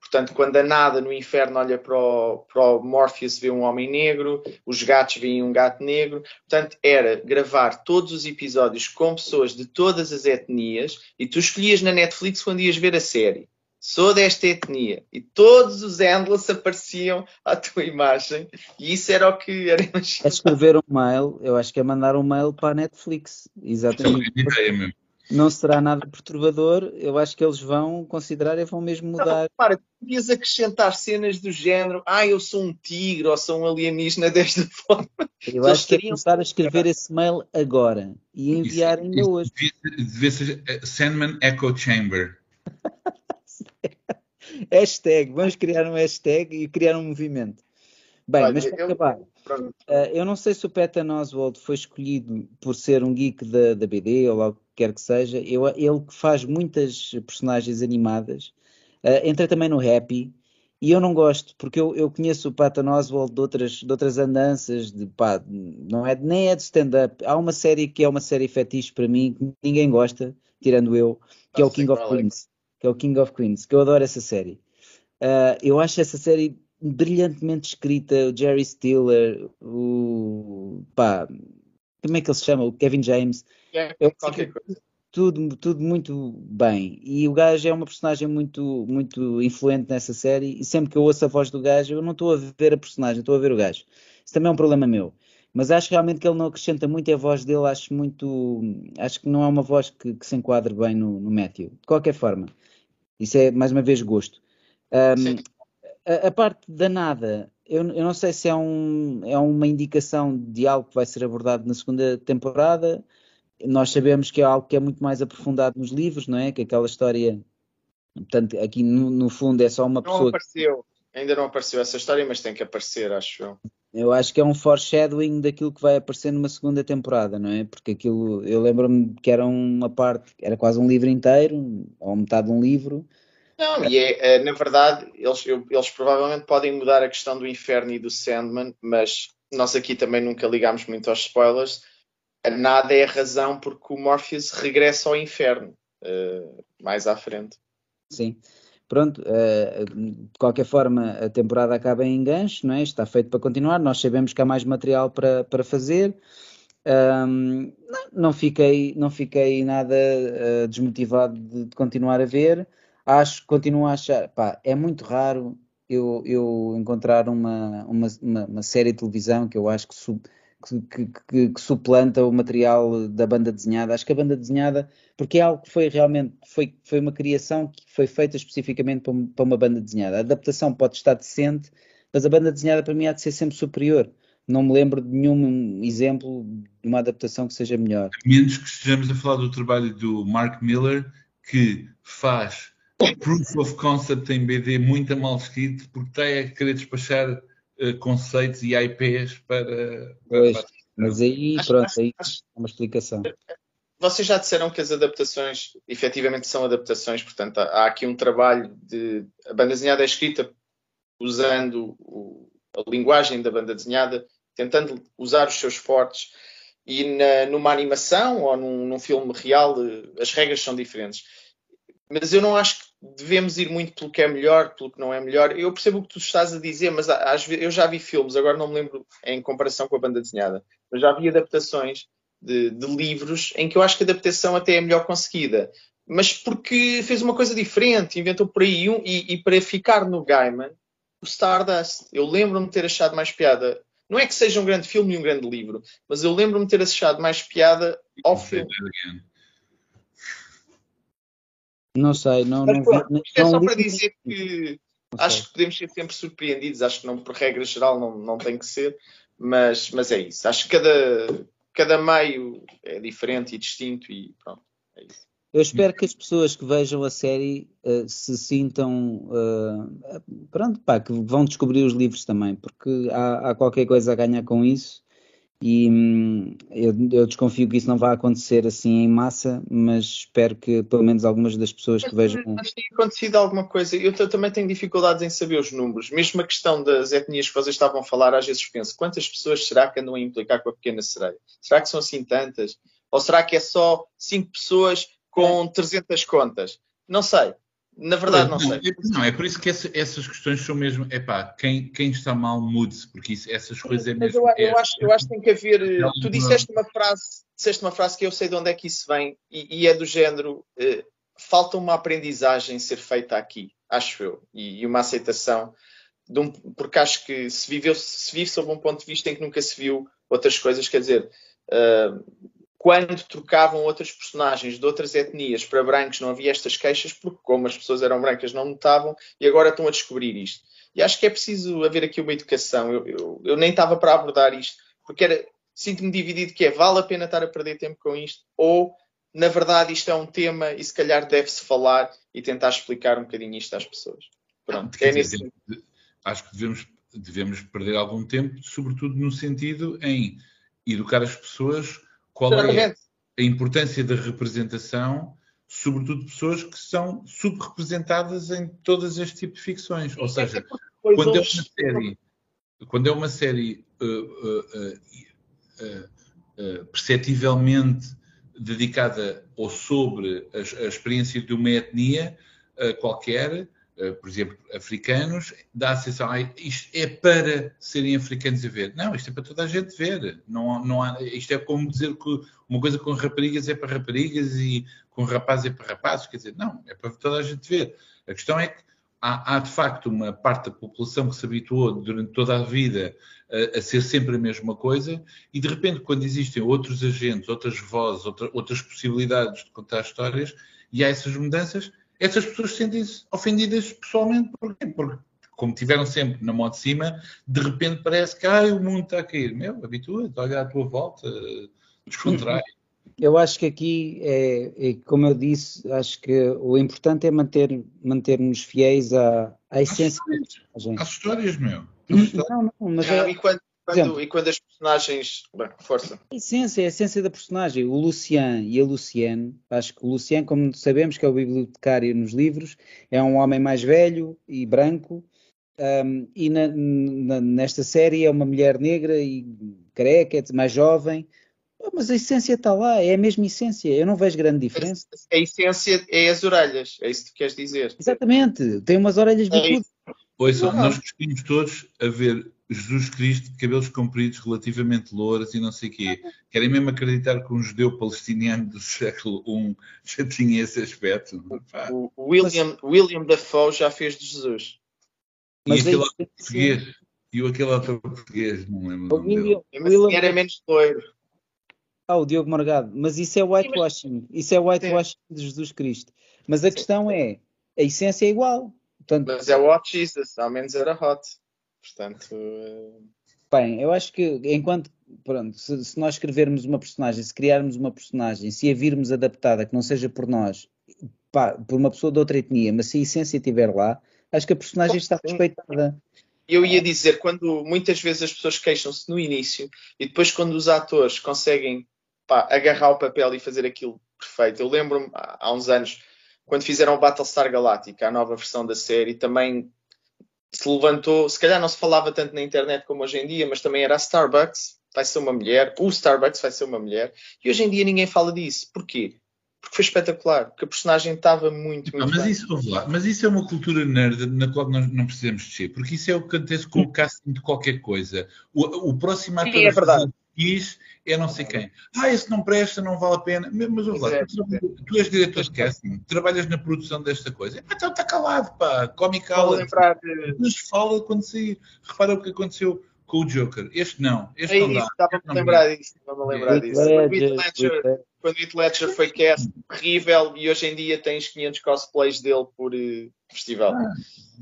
Portanto, quando a nada no inferno olha para o, para o Morpheus vê um homem negro, os gatos veem um gato negro. Portanto, era gravar todos os episódios com pessoas de todas as etnias e tu escolhias na Netflix quando ias ver a série sou desta etnia. E todos os endless apareciam à tua imagem. E isso era o que era É escrever um mail, eu acho que é mandar um mail para a Netflix. Exatamente. É uma ideia mesmo. Não será nada perturbador, eu acho que eles vão considerar e vão mesmo mudar. Não, para, podias acrescentar cenas do género, ah, eu sou um tigre ou sou um alienígena desta forma. Eu acho que é começar a escrever esse mail agora e enviar Isso- ainda isso hoje. Devia, devia ser eh, Sandman Echo Chamber. Hashtag, vamos criar um hashtag e criar um movimento. Bem, Olha, mas para eu- acabar, Pronto. Uh, eu não sei se o Patton Oswald foi escolhido por ser um geek da, da BD ou lá o que quer que seja. Eu, ele que faz muitas personagens animadas, uh, entra também no Happy. E eu não gosto, porque eu, eu conheço o Patton Oswald de outras, de outras andanças, de, pá, não é, nem é de stand-up. Há uma série que é uma série fetiche para mim, que ninguém gosta, tirando eu, que é o King of é. Queens. Que é o King of Queens, que eu adoro essa série. Uh, eu acho essa série brilhantemente escrita, o Jerry Stiller, o pá, como é que ele se chama? O Kevin James, É, eu qualquer fico- coisa. tudo, tudo muito bem. E o gajo é uma personagem muito, muito influente nessa série, e sempre que eu ouço a voz do gajo, eu não estou a ver a personagem, estou a ver o gajo. Isso também é um problema meu. Mas acho realmente que ele não acrescenta muito e a voz dele, acho muito. Acho que não é uma voz que, que se enquadre bem no, no Matthew. De qualquer forma, isso é mais uma vez gosto. Um, a, a parte danada, eu, eu não sei se é, um, é uma indicação de algo que vai ser abordado na segunda temporada. Nós sabemos que é algo que é muito mais aprofundado nos livros, não é? Que aquela história, portanto, aqui no, no fundo é só uma Não pessoa. apareceu. Ainda não apareceu essa história, mas tem que aparecer, acho eu. Eu acho que é um foreshadowing daquilo que vai aparecer numa segunda temporada, não é? Porque aquilo, eu lembro-me que era uma parte, era quase um livro inteiro, ou metade de um livro. Não, e é, é, na verdade, eles, eles provavelmente podem mudar a questão do inferno e do Sandman, mas nós aqui também nunca ligámos muito aos spoilers. Nada é a razão porque o Morpheus regressa ao inferno eh, mais à frente. Sim. Pronto, eh, de qualquer forma, a temporada acaba em gancho, não é? Está feito para continuar. Nós sabemos que há mais material para, para fazer. Ahm, não, não fiquei, não fiquei nada eh, desmotivado de, de continuar a ver. Acho, continuo a achar, pá, é muito raro eu, eu encontrar uma, uma, uma, uma série de televisão que eu acho que, su- que, que- que- suplanta o material da banda desenhada. Acho que a banda desenhada, porque é algo que foi realmente, foi, foi uma criação que foi feita especificamente para, para uma banda desenhada. A adaptação pode estar decente, mas a banda desenhada para mim há de ser sempre superior. Não me lembro de nenhum exemplo de uma adaptação que seja melhor. A menos que estejamos a falar do trabalho do Mark Miller, que faz proof of concept em BD muito mal escrito, porque está a querer despachar conceitos e IPs para. para- Pois, para- mas aí, Acho- pronto, acho- aí acho- é uma explicação. Vocês já disseram que as adaptações efetivamente são adaptações, portanto há há aqui um trabalho de. A banda desenhada é escrita usando o- a linguagem da banda desenhada, tentando usar os seus fortes, e na- numa animação ou num, num filme real eh, as regras são diferentes. Mas eu não acho que devemos ir muito pelo que é melhor, pelo que não é melhor. Eu percebo o que tu estás a dizer, mas às vezes, eu já vi filmes, agora não me lembro em comparação com a banda desenhada, mas já vi adaptações de, de livros em que eu acho que a adaptação até é melhor conseguida. Mas porque fez uma coisa diferente, inventou por aí um, e, e para ficar no Gaiman, o Stardust, eu lembro-me de ter achado mais piada. Não é que seja um grande filme e um grande livro, mas eu lembro-me de ter achado mais piada ao filme. Não sei, não, Mas não é só para dizer que acho que podemos ser sempre surpreendidos, acho que não, por regra geral não, não tem que ser, mas, mas é isso. Acho que cada, cada meio é diferente e distinto e pronto, é isso. Eu espero que as pessoas que vejam a série eh, se sintam, eh, pronto, pá, que vão descobrir os livros também, porque há, há qualquer coisa a ganhar com isso e hum, eu, eu desconfio que isso não vai acontecer assim em massa, mas espero que pelo menos algumas das pessoas que vejam. Mas tem acontecido alguma coisa. Eu também tenho dificuldades em saber os números. Mesmo a questão das etnias que vocês estavam a falar, às vezes penso, quantas pessoas será que andam a implicar com a pequena sereia? Será que são assim tantas? Ou será que é só cinco pessoas com 300 contas? Não sei. Na verdade, não, sei. é- não, é por isso que essa- essas questões são mesmo. É pá, quem, quem está mal mude-se, porque isso- essas coisas é Mas mesmo. eu, eu é- acho, eu acho que tem que haver. eh, Ela Tu não- disseste uma frase, disseste uma frase que eu sei de onde é que isso vem, e, e é do género: eh, falta uma aprendizagem ser feita aqui, acho eu, e, e uma aceitação, um, porque acho que se, viveu, se vive sob um ponto de vista em que nunca se viu outras coisas, quer dizer, uh, quando trocavam outras personagens de outras etnias para brancos não havia estas queixas, porque como as pessoas eram brancas não notavam e agora estão a descobrir isto. E acho que é preciso haver aqui uma educação. Eu, eu, eu nem estava para abordar isto, porque era, sinto-me dividido que é, vale a pena estar a perder tempo com isto, ou, na verdade, isto é um tema e se calhar deve-se falar e tentar explicar um bocadinho isto às pessoas. Pronto, é nesse Acho que devemos, devemos perder algum tempo, sobretudo no sentido em educar as pessoas qual é a importância da representação, sobretudo pessoas que são subrepresentadas em todos este tipo de ficções. Ou seja, quando é uma série, quando é uma série uh, uh, uh, perceptivelmente dedicada ou sobre a, a, experiência de uma etnia qualquer, eh, por exemplo, africanos, dá a sensação, ah, isto é para serem africanos a ver. Não, isto é para toda a gente ver. Não, não há, isto é como dizer que uma coisa com raparigas é para raparigas e com rapazes é para rapazes. Quer dizer, não, é para toda a gente ver. A questão é que há, há de facto uma parte da população que se habituou durante toda a vida a, a, ser sempre a mesma coisa e de repente quando existem outros agentes, outras vozes, outra, outras possibilidades de contar histórias e há essas mudanças, essas pessoas sentem-se ofendidas pessoalmente. Porquê? Porque, como tiveram sempre na mão de cima, de repente parece que ah, o mundo está a cair. Meu, habitua-te, olha à tua volta, descontrai. Eu acho que aqui, é, é, como eu disse, acho que o importante é manter, manter-nos fiéis à, à essência Às histórias, meu. Não, não, mas não, é... e quando, quando, e quando as personagens. Bem, força. A essência, a essência da personagem. O Lucian e a Lucienne, acho que o Lucian, como sabemos que é o bibliotecário nos livros, é um homem mais velho e branco, um, e na, na, nesta série é uma mulher negra e careca, é mais jovem. Mas a essência está lá, é a mesma essência, eu não vejo grande diferença. A essência é as orelhas, é isso que tu queres dizer. Exatamente, tem umas orelhas bicudas. É Ouçam, nós gostimos todos a ver Jesus Cristo de cabelos compridos, relativamente louros e não sei o quê. Querem mesmo acreditar que um judeu palestiniano do século I já tinha esse aspecto? O, o William, William Dafoe já fez de Jesus. E Mas aquele ator português. E aquele ator português, não lembro. O William, William era menos loiro. Ah, o Diogo Morgado. Mas isso é whitewashing. Isso é whitewashing de Jesus Cristo. Mas a questão é, a essência é igual. Portanto, Mas é what Jesus, ao menos era hot. Portanto. Eh, Bem, eu acho que enquanto. Pronto, se, se, nós escrevermos uma personagem, se criarmos uma personagem, se a virmos adaptada, que não seja por nós, pá, por uma pessoa de outra etnia, mas se a essência estiver lá, acho que a personagem está respeitada. Eu ia dizer, quando muitas vezes as pessoas queixam-se no início e depois quando os atores conseguem pá, agarrar o papel e fazer aquilo perfeito. Eu lembro-me há uns anos, quando fizeram o Battlestar Galactica, a nova versão da série, também se levantou, se calhar não se falava tanto na internet como hoje em dia, mas também era a Starbucks, vai ser uma mulher, o Starbucks vai ser uma mulher, e hoje em dia ninguém fala disso. Porquê? Porque foi espetacular, porque a personagem estava muito, muito não, mas bem. Isso, lá, mas isso é uma cultura nerd na qual nós não precisamos descer, porque isso é o que acontece com o casting de qualquer coisa. O, o próximo ator Sim, é verdade. Diz é não sei quem. Ah, esse não presta, não vale a pena. Mas ouve lá, é, tu, tu, és diretor de casting, trabalhas na produção desta coisa. Então está calado, pá, come cala. lembrar de... Mas fala quando sair. Repara o que aconteceu com o Joker. Este não. Este é não isso, estava a lembrar disso. Estava a lembrar disso. Quando o Heath Ledger foi cast terrível e hoje em dia tens 500 cosplays dele por uh, festival. Ah,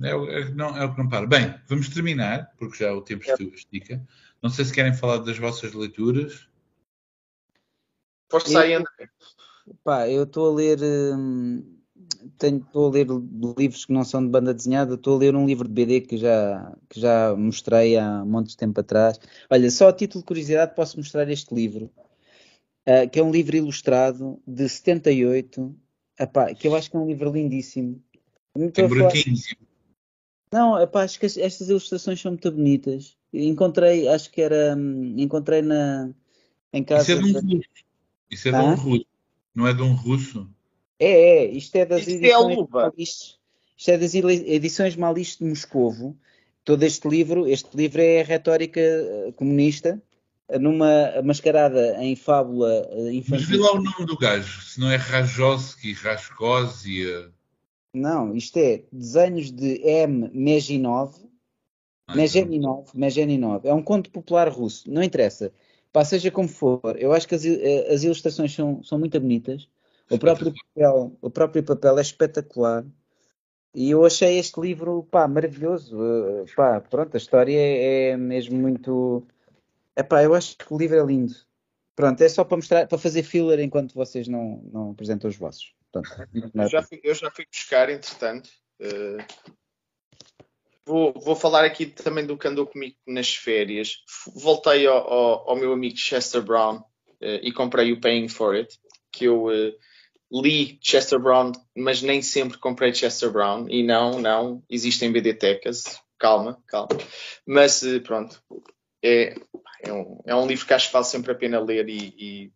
é, é, não, é o que não para. Bem, vamos terminar, porque já o tempo é. estica. Não sei se querem falar das vossas leituras. Força aí, André. Pá, eu estou a ler. Hum, estou a ler livros que não são de banda desenhada, estou a ler um livro de BD que já, que já mostrei há muito tempo atrás. Olha, só a título de curiosidade posso mostrar este livro, uh, que é um livro ilustrado de 78, epá, que eu acho que é um livro lindíssimo. Tem buraquinhos. Não, epá, acho que estas ilustrações são muito bonitas. Encontrei, acho que era, hum, encontrei na, em casa. Isso é de um russo. Isso é de um russo. Não é de um russo? É, é, isto é das isto é edições é isto é das edições Maliste de Moscovo. Todo este livro, este livro é a retórica eh, comunista numa mascarada em fábula eh, infantil. Mas vê lá o nome do gajo, se não é Rajoski, Raskosi. Não, isto é desenhos de M. Mejinov. Ah, Mejeninov, Mejeninov. É um conto popular russo, não interessa. Pá, seja como for, eu acho que as, eh, as ilustrações são, são muito bonitas. O próprio, papel, o próprio papel é espetacular. E eu achei este livro, pá, maravilhoso. Uh, pá, pronto, a história é, é mesmo muito. Epá, eu acho que o livro é lindo. Pronto, é só para mostrar, para fazer filler enquanto vocês não, não apresentam os vossos. Pronto, eu, já fui, eu já fui buscar, entretanto. Uh, vou, vou falar aqui também do que andou comigo nas férias. Voltei ao, ao, ao meu amigo Chester Brown uh, e comprei o Paying for It, que eu uh, li Chester Brown, mas nem sempre comprei Chester Brown. E não, não, existem BDTecas. Calma, calma. Mas pronto, é, é, um, é um livro que acho que vale sempre a pena ler e, e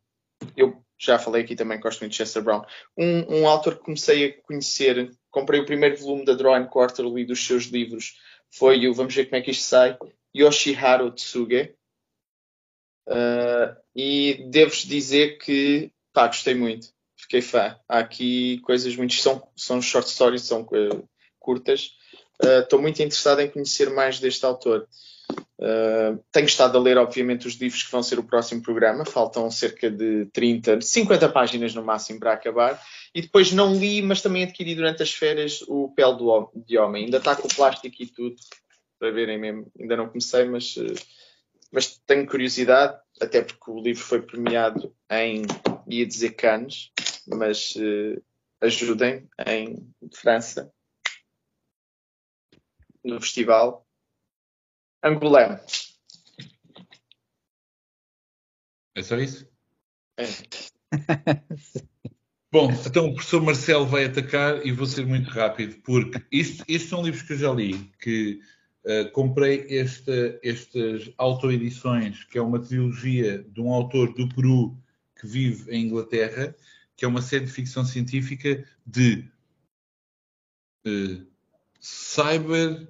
eu já falei aqui também, gosto muito de Chester Brown. Um, um, autor que comecei a conhecer, comprei o primeiro volume da Draw and Quarterly dos seus livros, foi o, vamos ver como é que isto sai, Yoshiharu Tsuge. Uh, e devo-vos dizer que, pá, gostei muito. Fiquei fã. Há aqui coisas muito... São, são short stories, são uh, curtas. Estou uh, muito interessado em conhecer mais deste autor. Uh, tenho estado a ler, obviamente, os livros que vão ser o próximo programa. Faltam cerca de 30, 50 páginas no máximo para acabar. E depois não li, mas também adquiri durante as férias o Pele do, de Homem. Ainda está com o plástico e tudo, para verem mesmo. Ainda não comecei, mas, uh, mas tenho curiosidade, até porque o livro foi premiado em, ia dizer Cannes, mas uh, ajudem, em França, no festival Angolano. É só isso? É. Bom, então o professor Marcelo vai atacar e vou ser muito rápido, porque isto, estes são livros que eu já li, que uh, comprei esta, estas autoedições, que é uma trilogia de um autor do Peru que vive em Inglaterra, que é uma série de ficção científica de uh, cyber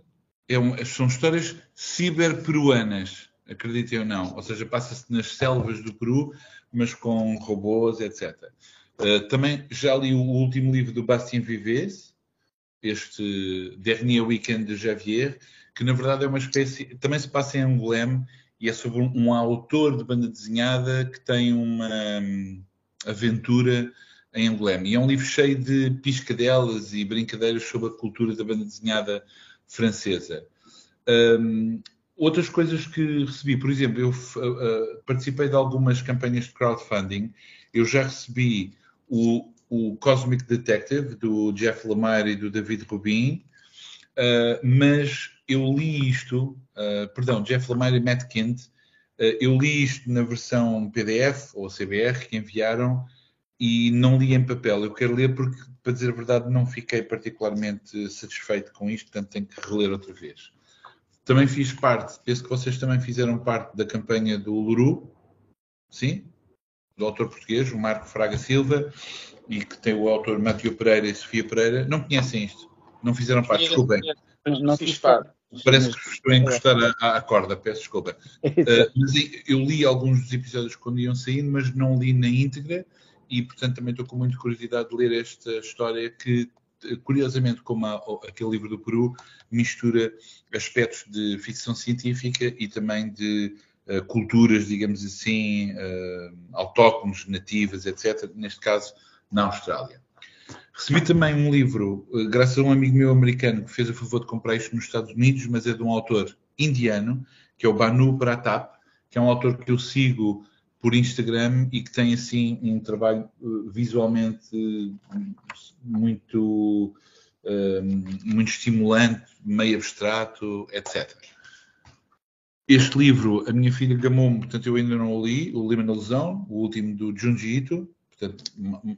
é um, são histórias ciberperuanas, acreditem ou não. Ou seja, passa-se nas selvas do Peru, mas com robôs, etc. Uh, eh, também já li o último livro do Bastien Vives, este Dernier Weekend de Javier, que na verdade é uma espécie, também se passa em Angoulême e é sobre um, um autor de banda desenhada que tem uma um, aventura em Angoulême. E é um livro cheio de piscadelas e brincadeiras sobre a cultura da banda desenhada francesa. Um, outras coisas que recebi, por exemplo, eu uh, participei de algumas campanhas de crowdfunding. Eu já recebi o, o Cosmic Detective do Jeff Lemire e do David Rubin, uh, mas eu li isto, uh, perdão, Jeff Lemire e Matt Kint, eu li isto na versão PDF ou CBR que enviaram e não li em papel. Eu quero ler porque para dizer a verdade, não fiquei particularmente satisfeito com isto, portanto tenho que reler outra vez. Também fiz parte, penso que vocês também fizeram parte da campanha do Luru, sim, do autor português, o Marco Fraga Silva, e que tem o autor Matheus Pereira e Sofia Pereira. Não conhecem isto? Não fizeram parte, desculpem. Não fiz parte. Parece que estou a encostar à, corda, peço desculpa. Uh, mas eu li alguns dos episódios quando iam saindo, mas não li na íntegra e, portanto, também estou com muita curiosidade de ler esta história que, curiosamente, como aquele livro do Peru, mistura aspectos de ficção científica e também de uh, culturas, digamos assim, uh, autóctones, nativas, etc., neste caso, na Austrália. Recebi também um livro, uh, graças a um amigo meu americano que fez o favor de comprar isto nos Estados Unidos, mas é de um autor indiano, que é o Banu Pratap, que é um autor que eu sigo por Instagram e que tem assim um trabalho uh, visualmente muito, uh, muito estimulante, meio abstrato, etc. Este livro, a minha filha gamou-me, portanto eu ainda não o li, o Liminal Zone, o último do Junji Ito, portanto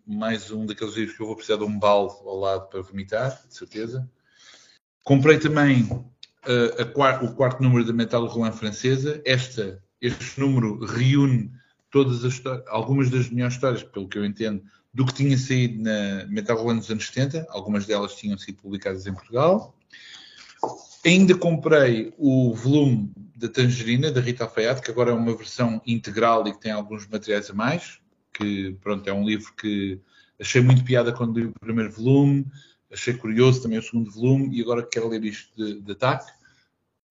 mais um daqueles livros que eu vou precisar de um balde ao lado para vomitar, de certeza. Comprei também uh, o quarto número da Metal Roland francesa. Esta, este número reúne todas as algumas das melhores histórias, pelo que eu entendo, do que tinha saído na Metal Roland nos anos 70, algumas delas tinham sido publicadas em Portugal. Ainda comprei o volume da Tangerina, da Rita Alfaiate, que agora é uma versão integral e que tem alguns materiais a mais, que pronto, é um livro que achei muito piada quando li o primeiro volume, achei curioso também o segundo volume e agora quero ler isto de, de ataque.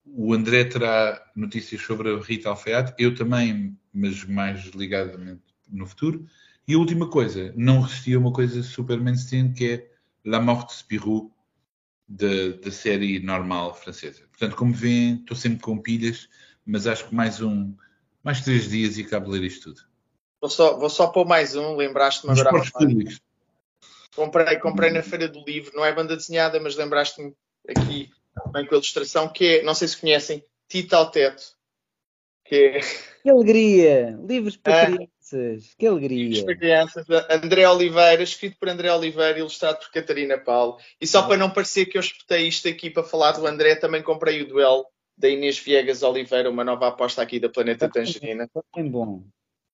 O André terá notícias sobre a Rita Alfaiate, eu também, mas mais ligadamente no futuro. E a última coisa, não resisti a uma coisa super mainstream que é La Morte de Spirou, da, série normal francesa. Portanto, como veem, estou sempre com pilhas, mas acho que mais um, mais três dias e acabo de ler isto tudo. Vou só, vou só pôr mais um, lembraste-me agora. Comprei, comprei na Feira do Livro, não é banda desenhada, mas lembraste-me aqui bem com a ilustração, que é, não sei se conhecem, Tita ao Teto. Que, é... que alegria! Livros para ah, crianças, que alegria! Livros para crianças, André Oliveira, escrito por André Oliveira, ilustrado por Catarina Paulo. E só ah. para não parecer que eu espetei isto aqui para falar do André, também comprei o duelo da Inês Viegas Oliveira, uma nova aposta aqui da Planeta Tangerina. Bem bom.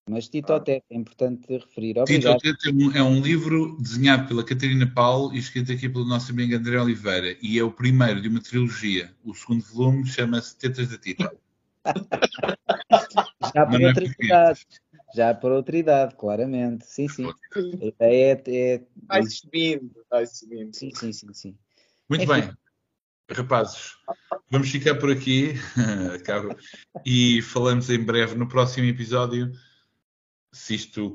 Mas Titotet, é importante referir. Obrigado. Titotet é um, é um livro desenhado pela Catarina Paulo e escrito aqui pelo nosso amigo André Oliveira. E é o primeiro de uma trilogia. O segundo volume chama-se Tetas da Tita. Já por é outra idade. Já por outra idade, claramente. Sim, sim. A ideia é. é... Vai subindo, vai subindo. Sim, sim, sim. sim. Muito Enfim. bem. Rapazes, vamos ficar por aqui e falamos em breve no próximo episódio. Se isto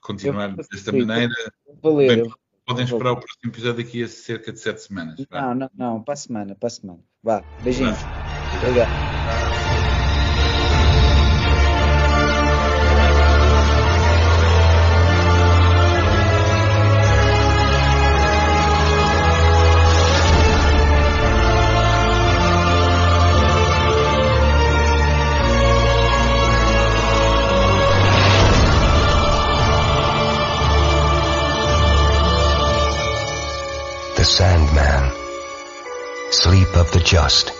continuar desta maneira, bem, podem esperar o próximo episódio daqui a cerca de sete semanas. Não, não, não, para a semana, para a semana. Vá, beijinhos. Obrigado. Sandman. Sleep of the Just.